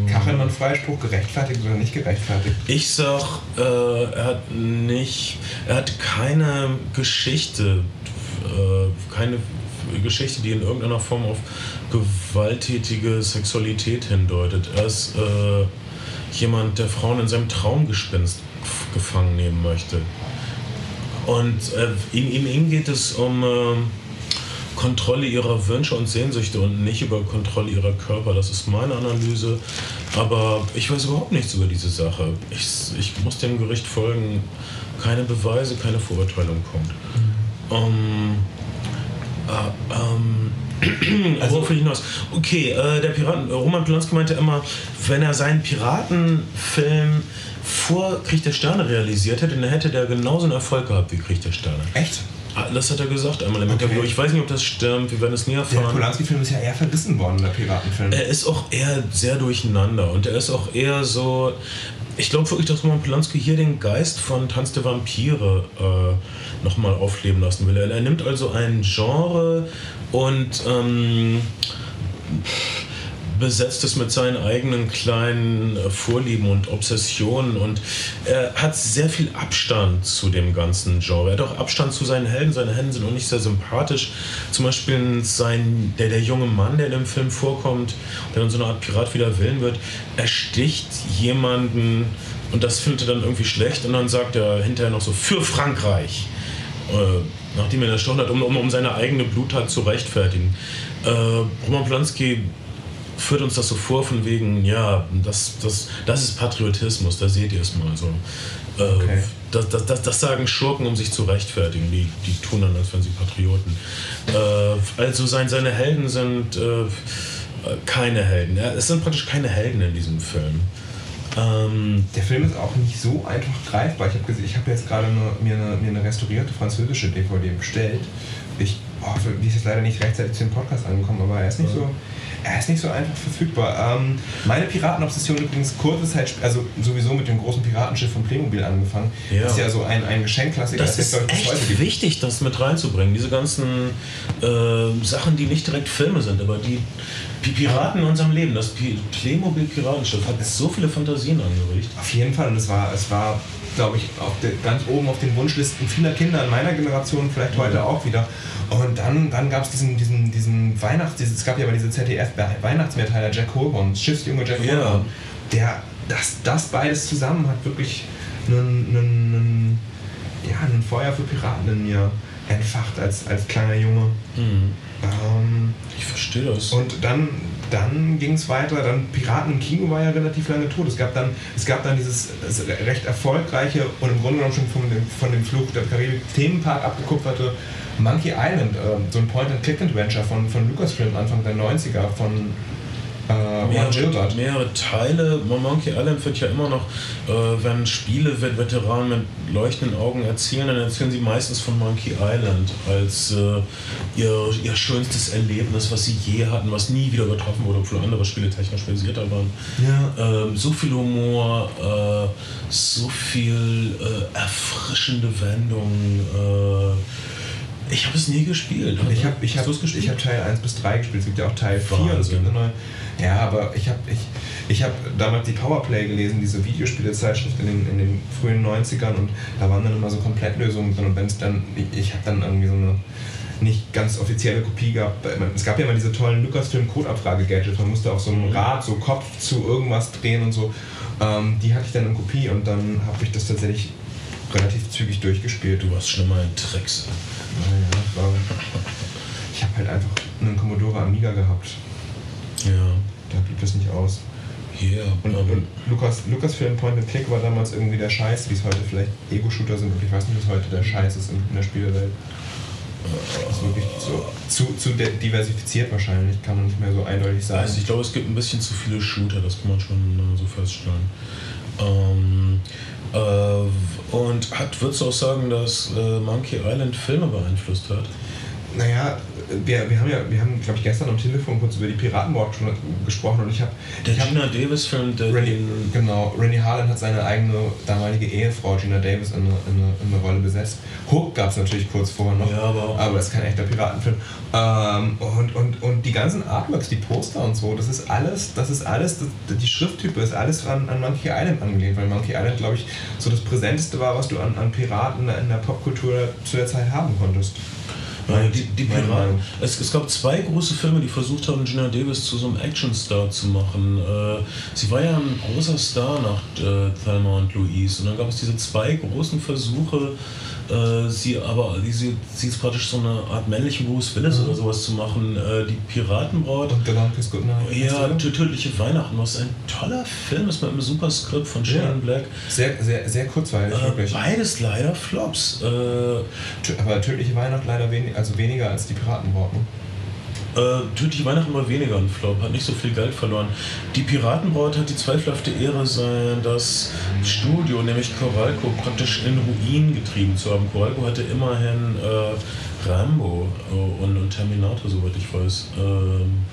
Kachelmann Freispruch gerechtfertigt oder nicht gerechtfertigt? Ich sag, äh, er hat nicht, er hat keine Geschichte, äh, keine Geschichte, die in irgendeiner Form auf gewalttätige Sexualität hindeutet. Er ist äh, jemand, der Frauen in seinem Traumgespinst gefangen nehmen möchte. Und äh, ihm, ihm, ihm geht es um äh, Kontrolle ihrer Wünsche und Sehnsüchte und nicht über Kontrolle ihrer Körper. Das ist meine Analyse. Aber ich weiß überhaupt nichts über diese Sache. Ich, ich muss dem Gericht folgen. Keine Beweise, keine Verurteilung. Punkt. Ähm, äh, ähm, [clears throat] also, worauf will ich hinaus? Okay, äh, der Piraten, Roman Polanski meinte immer, wenn er seinen Piratenfilm vor Krieg der Sterne realisiert hätte, dann hätte der genauso einen Erfolg gehabt wie Krieg der Sterne. Echt? Ah, Das hat er gesagt einmal im Okay. Interview. Ich weiß nicht, ob das stimmt. Wir werden es nie Der erfahren. Polanski-Film ist ja eher verrissen worden, der Piratenfilm. Er ist auch eher sehr durcheinander und er ist auch eher so. Ich glaube wirklich, dass Roman Polanski hier den Geist von Tanz der Vampire äh, nochmal aufleben lassen will. Er, nimmt also ein Genre und ähm, besetzt ist mit seinen eigenen kleinen äh, Vorlieben und Obsessionen und er hat sehr viel Abstand zu dem ganzen Genre. Er hat auch Abstand zu seinen Helden. Seine Helden sind auch nicht sehr sympathisch. Zum Beispiel sein, der, der junge Mann, der in dem Film vorkommt, der in so eine Art Pirat wider Willen wird, ersticht jemanden und das findet er dann irgendwie schlecht und dann sagt er hinterher noch so für Frankreich. Äh, nachdem er erstochen hat, um, um, um seine eigene Bluttat zu rechtfertigen. Äh, Roman Polanski führt uns das so vor, von wegen, ja, das, das, das ist Patriotismus, da seht ihr es mal so. Äh, okay. das, das, das, das, sagen Schurken, um sich zu rechtfertigen, die, die tun dann, als wären sie Patrioten. Äh, also sein, seine Helden sind äh, keine Helden. Es sind praktisch keine Helden in diesem Film. Ähm, der Film ist auch nicht so einfach greifbar. Ich habe hab jetzt gerade mir, eine, mir eine restaurierte französische DVD bestellt. Ich, oh, die ist jetzt leider nicht rechtzeitig zu dem Podcast angekommen, aber er ist nicht so er ist nicht so einfach verfügbar. Ähm, meine Piratenobsession übrigens kurze Zeit, also sowieso mit dem großen Piratenschiff von Playmobil angefangen. Ja. Das ist ja so ein, ein Geschenkklassiker. Das, das ist echt wichtig, das mit reinzubringen. Diese ganzen äh, Sachen, die nicht direkt Filme sind, aber die, die Piraten in unserem Leben. Das Playmobil Piratenschiff hat so viele Fantasien angeregt. Auf jeden Fall. Und es war, es war glaube ich, der, ganz oben auf den Wunschlisten vieler Kinder in meiner Generation, vielleicht heute mhm. auch wieder. Und dann, dann gab es diesen, diesen, diesen Weihnachts-, es gab ja aber diese ZDF-Weihnachtsmehrteiler Jack Holborn, Schiffsjunge Jack Holborn, ja. der, das, das beides zusammen hat wirklich einen, ja, einen Feuer für Piraten in mir entfacht als, als kleiner Junge. Mhm. Ähm, ich verstehe das. Und dann, dann ging es weiter. Dann Piraten im Kino war ja relativ lange tot. Es gab dann, es gab dann dieses recht erfolgreiche und im Grunde genommen schon von dem, von dem Fluch der Karibik Themenpark abgekupferte Monkey Island, äh, so ein Point-and-Click-Adventure von, von Lucasfilm Anfang der 90er von äh, mehrere, mehrere Teile. Monkey Island wird ja immer noch, äh, wenn Spiele Veteranen mit leuchtenden Augen erzählen, dann erzählen sie meistens von Monkey Island als äh, ihr, ihr schönstes Erlebnis, was sie je hatten, was nie wieder übertroffen wurde, obwohl andere Spiele technisch versierter waren. Ja. Ähm, so viel Humor, äh, so viel äh, erfrischende Wendungen. Äh, ich habe es nie gespielt. Ich habe ich hab, hab Teil 1 bis 3 gespielt. Es gibt ja auch Teil 4 und es gibt eine neue. Ja, aber ich habe ich, ich hab damals die Powerplay gelesen, diese Videospielezeitschrift in den, in den frühen 90ern und da waren dann immer so Komplettlösungen drin und wenn es dann, ich, ich habe dann irgendwie so eine nicht ganz offizielle Kopie gehabt. Es gab ja immer diese tollen Lucasfilm-Code-Abfrage-Gadgets, man musste auf so einem mhm. Rad so Kopf zu irgendwas drehen und so. Ähm, die hatte ich dann in Kopie und dann habe ich das tatsächlich relativ zügig durchgespielt. Du warst schlimmer in Tricks. Naja, ich habe halt einfach einen Commodore Amiga gehabt. Ja. Da blieb es nicht aus. Yeah, und, und Lukas, Lucasfilm Point and Click war damals irgendwie der Scheiß, wie es heute vielleicht Ego-Shooter sind und ich weiß nicht, was heute der Scheiß ist in, der Spielewelt. Das ist wirklich so, zu, zu diversifiziert wahrscheinlich, kann man nicht mehr so eindeutig sagen. Also ich glaube, es gibt ein bisschen zu viele Shooter, das kann man schon äh, so feststellen. Ähm, äh, und hat, würdest du auch sagen, dass äh, Monkey Island Filme beeinflusst hat? Naja, wir, wir haben ja, wir haben, glaube ich, gestern am Telefon kurz über die Piratenmord schon gesprochen und ich habe. Der hab, Gina Davis-Film, der. Rennie, genau, Rennie Harlan hat seine eigene damalige Ehefrau Gina Davis in eine, in eine, in eine Rolle besetzt. Hook gab es natürlich kurz vorher noch, ja, aber, aber es ist kein echter Piratenfilm. Ähm, und, und, und die ganzen Artworks, die Poster und so, das ist alles, das ist alles, das, die Schrifttype ist alles an, an Monkey Island angelehnt, weil Monkey Island, glaube ich, so das Präsenteste war, was du an, an Piraten in der Popkultur zu der Zeit haben konntest. Weil die, die Piraten. Es, es, gab zwei große Filme, die versucht haben, Gina Davis zu so einem Actionstar zu machen. Äh, sie war ja ein großer Star nach äh, Thelma und Louise. Und dann gab es diese zwei großen Versuche, äh, sie aber sie, sie ist praktisch so eine Art männlichen Bruce Willis mhm. oder sowas zu machen. Äh, die Piratenbraut. Und The Long Kiss Goodnight. Ja, tödliche Weihnachten, was ein toller Film ist mit einem super Skript von Shane ja. Black. Sehr, sehr, sehr kurzweilig, äh, wirklich. Beides leider Flops. Äh, aber tödliche Weihnachten leider wenig, also weniger als die Piratenbraut. Ne? Äh, Tödliche Weihnachten mal weniger ein Flop, hat nicht so viel Geld verloren. Die Piratenbraut hat die zweifelhafte Ehre, sein, das Studio, nämlich Coralco, praktisch in Ruin getrieben zu haben. Coralco hatte immerhin äh, Rambo äh, und, und, Terminator, soweit ich weiß. Ähm,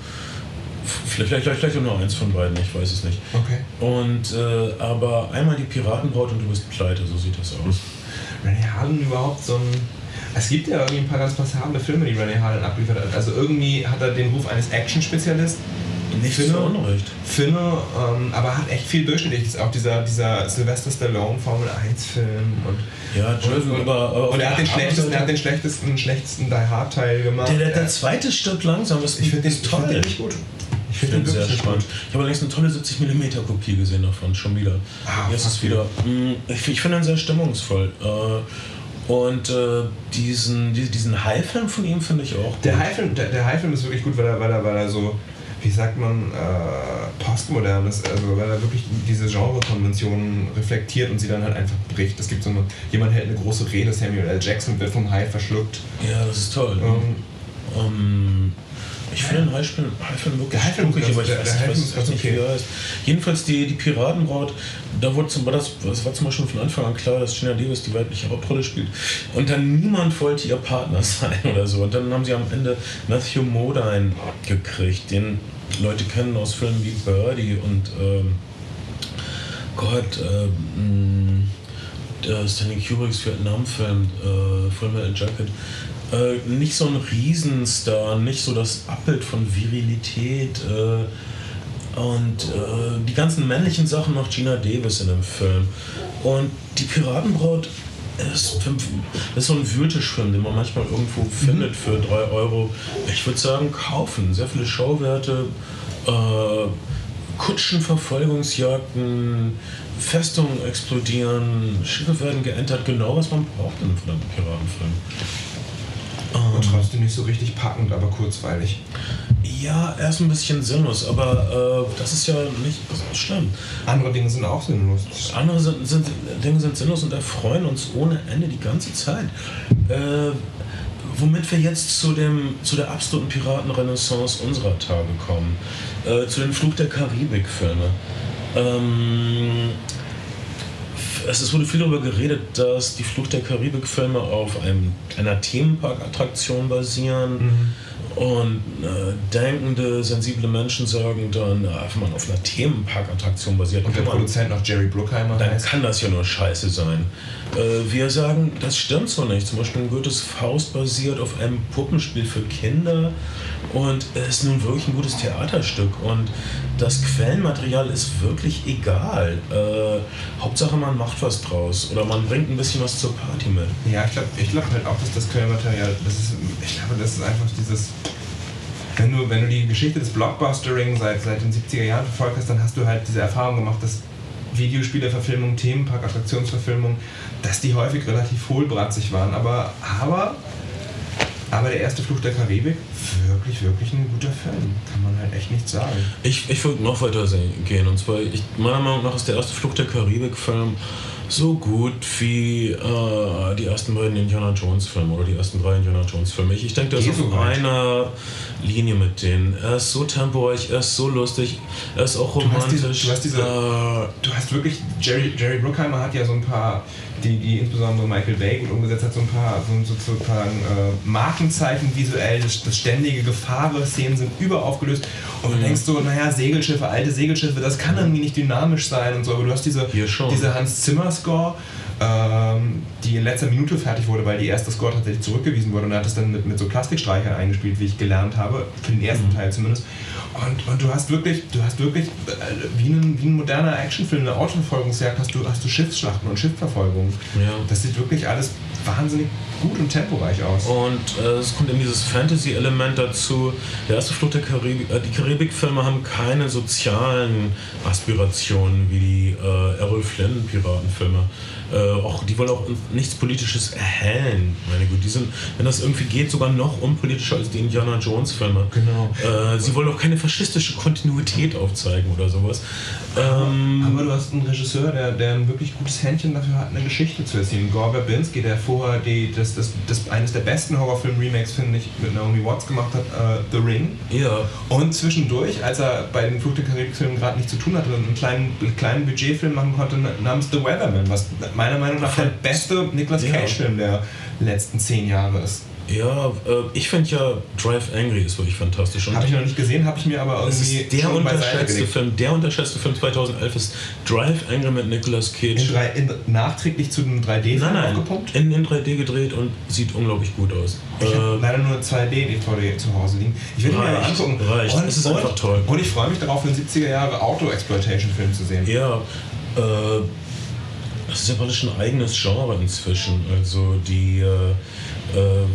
vielleicht, vielleicht, vielleicht nur eins von beiden, ich weiß es nicht. Okay. Und, äh, aber einmal die Piratenbraut und du bist pleite, so sieht das aus. Rennie Harlan überhaupt so ein es gibt ja irgendwie ein paar ganz passable Filme, die Rennie Harlan abgeliefert hat. Also irgendwie hat er den Ruf eines Action-Spezialisten. Nicht Finne, zu Unrecht. Finne ähm, aber hat echt viel durchschnittlich. Auch dieser, dieser Sylvester Stallone Formel 1 Film und Ja, und, und, aber, aber und er hat den schlechtesten, er hat den schlechtesten, schlechtesten Die Hard Teil gemacht. der, der, der Er- zweite stirbt langsam, ist, ich finde den, ist ich toll. find den gut. Ich finde den sehr spannend. Ich habe allerdings eine tolle 70mm Kopie gesehen davon, schon wieder. Ah, Jetzt ist wieder. mh, Ich, ich finde ihn sehr stimmungsvoll. Äh, Und äh, diesen, die- diesen High-Film von ihm finde ich auch gut. Der High-Film der, der High-Film ist wirklich gut, weil er, weil er, weil er so, wie sagt man, äh, postmodern ist, also weil er wirklich diese Genrekonventionen reflektiert und sie dann halt einfach bricht. Es gibt so eine, jemand hält eine große Rede, Samuel L. Jackson wird vom Hai verschluckt. Ja, das ist toll. Ähm, Ähm, ich finde den High-Film wirklich Der aber ich der- weiß der nicht, was, nicht wie okay. er heißt. Jedenfalls die, die Piratenbraut, da wurde zum, war das, das war zum Beispiel von Anfang an klar, dass Gina Davis die weibliche Hauptrolle spielt. Und dann niemand wollte ihr Partner [laughs] sein oder so. Und dann haben sie am Ende Matthew Modine gekriegt, den Leute kennen aus Filmen wie Birdie und ähm, Gott, äh, mh, der Stanley Kubricks Vietnam-Film, äh, Full Metal Jacket, äh, nicht so ein Riesenstar, nicht so das Abbild von Virilität äh, und äh, die ganzen männlichen Sachen macht Gina Davis in dem Film. Und die Piratenbraut ist, ist so ein Wühltischfilm, den man manchmal irgendwo findet für 3 Euro. Ich würde sagen, kaufen. Sehr viele Schauwerte, äh, Kutschenverfolgungsjagden, Festungen explodieren, Schiffe werden geentert, genau was man braucht in einem verdammten Piratenfilm. Und trotzdem nicht so richtig packend, aber kurzweilig. Ja, er ist ein bisschen sinnlos, aber äh, das ist ja nicht schlimm. Andere Dinge sind auch sinnlos. Andere sind, sind, Dinge sind sinnlos und erfreuen uns ohne Ende die ganze Zeit. Äh, womit wir jetzt zu, dem, zu der absoluten Piratenrenaissance unserer Tage kommen. Äh, zu den Flug der Karibik-Filme. Ähm, es wurde viel darüber geredet, dass die Flucht der Karibik-Filme auf einem, einer Themenpark-Attraktion basieren. Und äh, denkende, sensible Menschen sagen dann, na, wenn man auf einer Themenpark-Attraktion basiert, Und der man Produzent noch Jerry Bruckheimer dann heißt. kann das ja nur scheiße sein. Äh, wir sagen, das stimmt so nicht. Zum Beispiel Goethes Faust basiert auf einem Puppenspiel für Kinder und es ist nun wirklich ein gutes Theaterstück und das Quellenmaterial ist wirklich egal. Äh, Hauptsache man macht was draus oder man bringt ein bisschen was zur Party mit. Ja, ich glaube ich glaub halt auch, dass das Quellenmaterial, das ist, ich glaube, das ist einfach dieses, wenn du, wenn du die Geschichte des Blockbustering seit, seit den 70er Jahren verfolgt hast, dann hast du halt diese Erfahrung gemacht, dass Videospieleverfilmungen, Themenpark, Attraktionsverfilmungen, dass die häufig relativ hohlbratzig waren, aber, aber, aber der erste Fluch der Karibik, wirklich, wirklich ein guter Film, kann man halt echt nicht sagen. Ich, ich würde noch weiter gehen. Und zwar, ich, meiner Meinung nach ist der erste Flucht der Karibik-Film so gut wie äh, die ersten beiden Indiana Jones-Filme oder die ersten drei Indiana Jones-Filme. Ich, ich denke, der ist auf weit. einer Linie mit denen. Er ist so temporeich, er ist so lustig, er ist auch Du hast romantisch. diese- du hast diese- äh, Du hast wirklich, Jerry, Jerry Bruckheimer hat ja so ein paar, die, die insbesondere Michael Bay gut umgesetzt hat, so ein paar so, so, sozusagen äh, Markenzeichen visuell, das, das ständige Gefahr-Szenen sind überaufgelöst und du Mhm. denkst so, naja, Segelschiffe, alte Segelschiffe, das kann irgendwie nicht dynamisch sein und so, aber du hast diese, diese Hans Zimmer Score, ähm, die in letzter Minute fertig wurde, weil die erste Score tatsächlich zurückgewiesen wurde und er hat das dann mit, mit so Plastikstreichern eingespielt, wie ich gelernt habe, für den ersten Mhm. Teil zumindest. Und, und du hast wirklich, du hast wirklich äh, wie ein, wie ein moderner Actionfilm, eine Autoverfolgungsjagd, hast du, hast du Schiffsschlachten und Schiffverfolgung. ja. Das sieht wirklich alles wahnsinnig gut und temporeich aus. Und äh, es kommt eben dieses Fantasy-Element dazu. Der erste Flucht der Karibik, äh, die Karibik-Filme haben keine sozialen Aspirationen wie die äh, Errol Flynn-Piratenfilme. Äh, auch, die wollen auch nichts Politisches erhellen. Meine Güte, die sind, wenn das irgendwie geht, sogar noch unpolitischer als die Indiana Jones-Filme. Genau. Äh, sie wollen auch keine faschistische Kontinuität aufzeigen oder sowas. Ähm, Aber du hast einen Regisseur, der, der ein wirklich gutes Händchen dafür hat, eine Geschichte zu erzählen. Gore Verbinski, der vorher die, das, das, das, eines der besten Horrorfilm-Remakes, finde ich, mit Naomi Watts gemacht hat, äh, The Ring. ja. Und zwischendurch, als er bei den Flug der Karibik-Filmen gerade nicht zu tun hatte und einen kleinen, kleinen Budgetfilm machen konnte namens The Weatherman, was meiner Meinung nach der beste Nicolas. Cage-Film der letzten zehn Jahre ist. Ja, äh, ich finde ja Drive Angry ist wirklich fantastisch. Habe ich noch nicht gesehen, habe ich mir aber irgendwie. Ist der unterschätzte Film. Der unterschätzte Film 2011 ist Drive Angry mit Nicolas Cage. In drei, in, nachträglich zu einem 3D-Film nein, nein, aufgepumpt? In, in 3D gedreht und sieht unglaublich gut aus. Ich äh, habe leider nur 2D-DVD zu Hause liegen. Ich will mir mal angucken. Reicht. Und, es ist und, einfach toll. Und ich freue mich darauf, einen 70er Jahre Auto-Exploitation-Film zu sehen. Ja, äh, das ist ja praktisch ein eigenes Genre inzwischen. Also die, äh, äh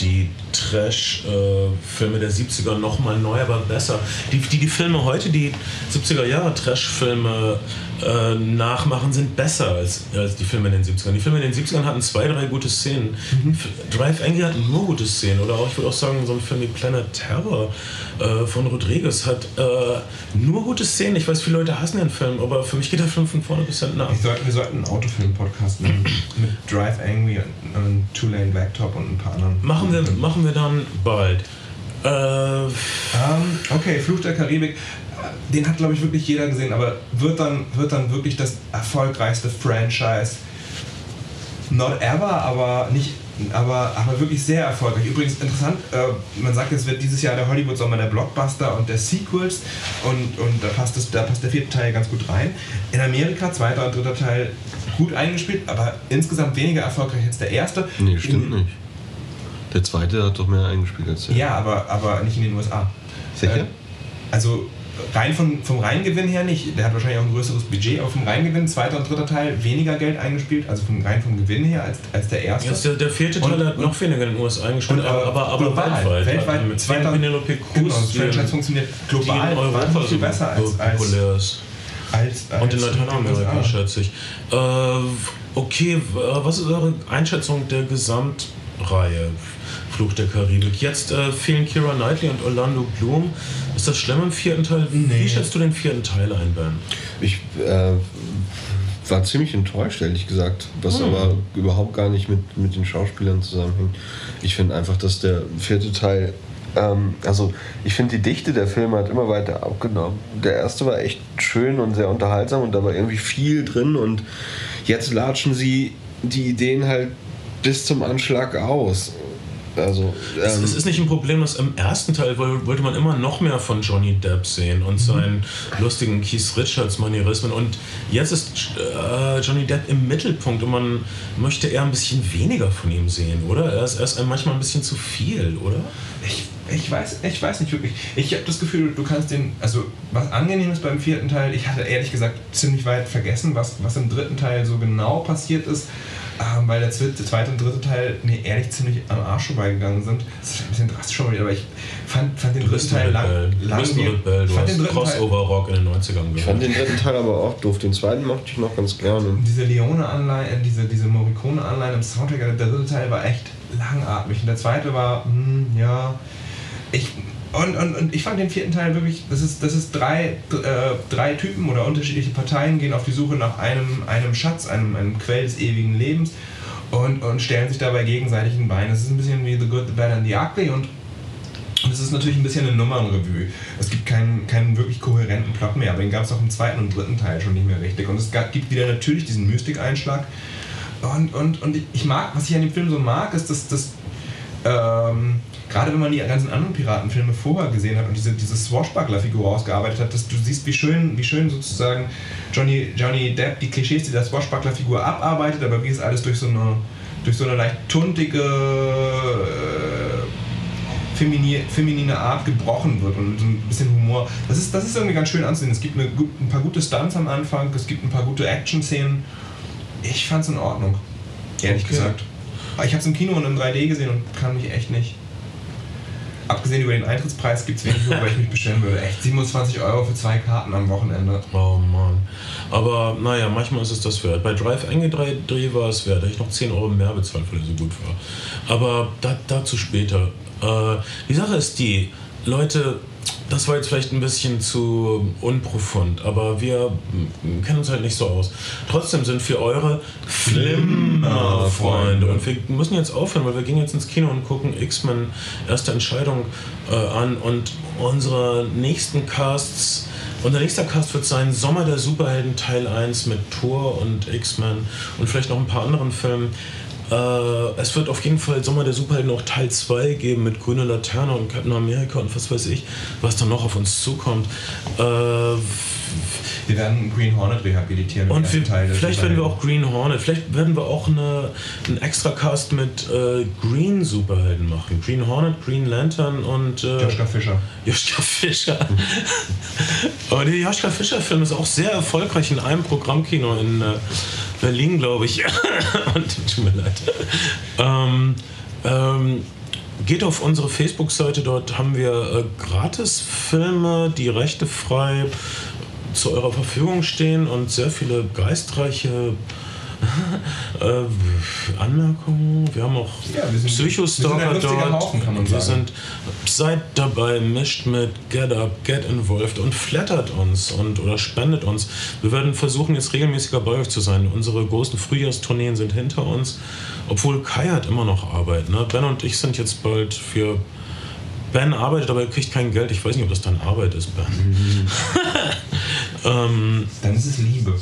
die Trash-Filme der 70er noch mal neu, aber besser. Die, die, die Filme heute, die 70er Jahre Trash-Filme äh, nachmachen, sind besser als, als die Filme in den 70ern. Die Filme in den 70ern hatten zwei, drei gute Szenen. Mhm. Drive Angry hat nur gute Szenen. Oder auch, ich würde auch sagen, so ein Film wie Planet Terror äh, von Rodriguez hat äh, nur gute Szenen. Ich weiß, viele Leute hassen den Film, aber für mich geht der Film von vorne bis hinten nach. Sollten, wir sollten einen Autofilm-Podcast machen mit Drive Angry und, und Two Lane Blacktop und ein paar anderen. Machen wir, machen wir dann bald. Äh, um, ähm, okay, Fluch der Karibik den hat, glaube ich, wirklich jeder gesehen, aber wird dann, wird dann wirklich das erfolgreichste Franchise. Not ever, aber nicht. Aber, aber wirklich sehr erfolgreich. Übrigens interessant, äh, man sagt, es wird dieses Jahr der Hollywood-Sommer der Blockbuster und der Sequels und, und da, passt das, da passt der vierte Teil ganz gut rein. In Amerika, zweiter und dritter Teil gut eingespielt, aber insgesamt weniger erfolgreich als der erste. Nee, stimmt in, nicht. Der zweite hat doch mehr eingespielt als der. Ja, aber, aber nicht in den USA. Sicher? Äh, also rein vom, vom Reingewinn her nicht. Der hat wahrscheinlich auch ein größeres Budget, aber vom Reingewinn, zweiter und dritter Teil, weniger Geld eingespielt, also vom, rein vom Gewinn her als, als der erste. Ja, der, der vierte Teil und, hat noch weniger in den USA eingespielt, und, aber, aber, aber global, weltweit. Weltweit, mit zweiter Penelope Cruz. Genau, das Franchise funktioniert global wahnsinnig viel besser als, als, als, als, Und in Lateinamerika, schätze ich. Äh, okay, was ist eure Einschätzung der Gesamtreihe? Fluch der Karibik. Jetzt äh, fehlen Kira Knightley und Orlando Bloom. Ist das schlimm im vierten Teil? Nee. Wie schätzt du den vierten Teil ein, Ben? Ich äh, war ziemlich enttäuscht, ehrlich gesagt, was hm. aber überhaupt gar nicht mit, mit den Schauspielern zusammenhängt. Ich finde einfach, dass der vierte Teil ähm, also ich finde die Dichte der Filme hat immer weiter abgenommen. Der erste war echt schön und sehr unterhaltsam und da war irgendwie viel drin und jetzt latschen sie die Ideen halt bis zum Anschlag aus. Also, ähm es, es, ist nicht ein Problem, dass im ersten Teil wollte man immer noch mehr von Johnny Depp sehen und seinen mhm. lustigen Keith Richards Manierismen. Und jetzt ist äh, Johnny Depp im Mittelpunkt und man möchte eher ein bisschen weniger von ihm sehen, oder? Er ist, er ist manchmal ein bisschen zu viel, oder? Ich, ich, weiß, ich weiß nicht wirklich. Ich habe das Gefühl, du kannst den, also was angenehm ist beim vierten Teil, ich hatte ehrlich gesagt ziemlich weit vergessen, was, was im dritten Teil so genau passiert ist ähm, weil der zweite und dritte Teil mir ehrlich ziemlich am Arsch vorbeigegangen sind. Das ist ein bisschen drastisch schon wieder, aber ich fand, fand den dritten Teil lang, langwierig. Du fand den Crossover-Rock in den 90ern gehört. Ich fand den dritten Teil aber auch doof. Den zweiten mochte ich noch ganz gerne. Diese Leone-Anleihe, äh, diese, diese Morricone-Anleihe im Soundtrack, der dritte Teil war echt langatmig. Und der zweite war, mh, hm, ja, ich und, und, und ich fand den vierten Teil wirklich, das ist, das ist drei, äh, drei Typen oder unterschiedliche Parteien gehen auf die Suche nach einem, einem Schatz, einem, einem Quell des ewigen Lebens und, und stellen sich dabei gegenseitig ein Bein. Es ist ein bisschen wie The Good, The Bad and The Ugly und es ist natürlich ein bisschen eine Nummernrevue. Es gibt keinen, keinen wirklich kohärenten Plot mehr, aber den gab es auch im zweiten und dritten Teil schon nicht mehr richtig. Und es gibt wieder natürlich diesen Mystikeinschlag. Und, und, und ich mag, was ich an dem Film so mag, ist, dass, dass ähm, gerade wenn man die ganzen anderen Piratenfilme vorher gesehen hat und diese, diese Swashbuckler-Figur ausgearbeitet hat, dass du siehst, wie schön, wie schön sozusagen Johnny, Johnny Depp die Klischees dieser Swashbuckler-Figur abarbeitet, aber wie es alles durch so eine, durch so eine leicht tuntige, äh, feminine, feminine Art gebrochen wird und so ein bisschen Humor. Das ist, das ist irgendwie ganz schön anzusehen. Es gibt eine, ein paar gute Stunts am Anfang, es gibt ein paar gute Action-Szenen. Ich fand's in Ordnung, ehrlich okay. gesagt. Ich habe es im Kino und in 3D gesehen und kann mich echt nicht abgesehen über den Eintrittspreis gibt es wenig, worüber ich mich bestellen würde. Echt 27 Euro für zwei Karten am Wochenende. Oh Mann. Aber naja, manchmal ist es das wert. Bei Drive eingedreht war es wert. Da ich noch 10 Euro mehr bezahlt, weil er so gut war. Aber da, dazu später. Äh, die Sache ist die, Leute das war jetzt vielleicht ein bisschen zu unprofund, aber wir kennen uns halt nicht so aus. Trotzdem sind wir eure Flimmer-Freunde und wir müssen jetzt aufhören, weil wir gehen jetzt ins Kino und gucken X-Men erste Entscheidung äh, an und unsere nächsten Casts unser nächster Cast wird sein Sommer der Superhelden Teil 1 mit Thor und X-Men und vielleicht noch ein paar anderen Filmen. Äh, es wird auf jeden Fall Sommer der Superhelden auch Teil 2 geben mit Grüne Laterne und Captain America und was weiß ich, was dann noch auf uns zukommt. Äh, wir werden Green Hornet rehabilitieren. Und wir, vielleicht werden wir auch Green Hornet, vielleicht werden wir auch eine, einen Extra-Cast mit äh, Green Superhelden machen. Green Hornet, Green Lantern und. Äh, Joschka Fischer. Joschka Fischer. [laughs] Aber der Joschka Fischer-Film ist auch sehr erfolgreich in einem Programmkino in äh, Berlin, glaube ich. [laughs] tut mir leid. Ähm, ähm, geht auf unsere Facebook-Seite, dort haben wir äh, Gratis-Filme, die Rechte frei zu eurer Verfügung stehen und sehr viele geistreiche äh, Anmerkungen. Wir haben auch ja, Psychostalker dort. Haufen, kann man wir sagen. sind seid dabei, mischt mit Get Up, Get Involved und flattert uns und oder spendet uns. Wir werden versuchen, jetzt regelmäßiger bei euch zu sein. Unsere großen Frühjahrstourneen sind hinter uns, obwohl Kai hat immer noch Arbeit. Ne? Ben und ich sind jetzt bald für Ben arbeitet, aber er kriegt kein Geld. Ich weiß nicht, ob das dann Arbeit ist, Ben. Mhm. [laughs] ähm, dann ist es Liebe.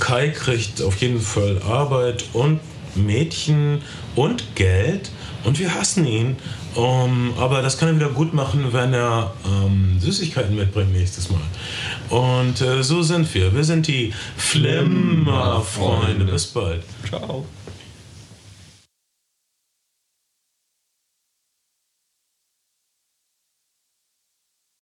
Kai kriegt auf jeden Fall Arbeit und Mädchen und Geld und wir hassen ihn. Um, aber das kann er wieder gut machen, wenn er ähm, Süßigkeiten mitbringt nächstes Mal. Und äh, so sind wir. Wir sind die Flimmer-Freunde. Bis bald. Ciao.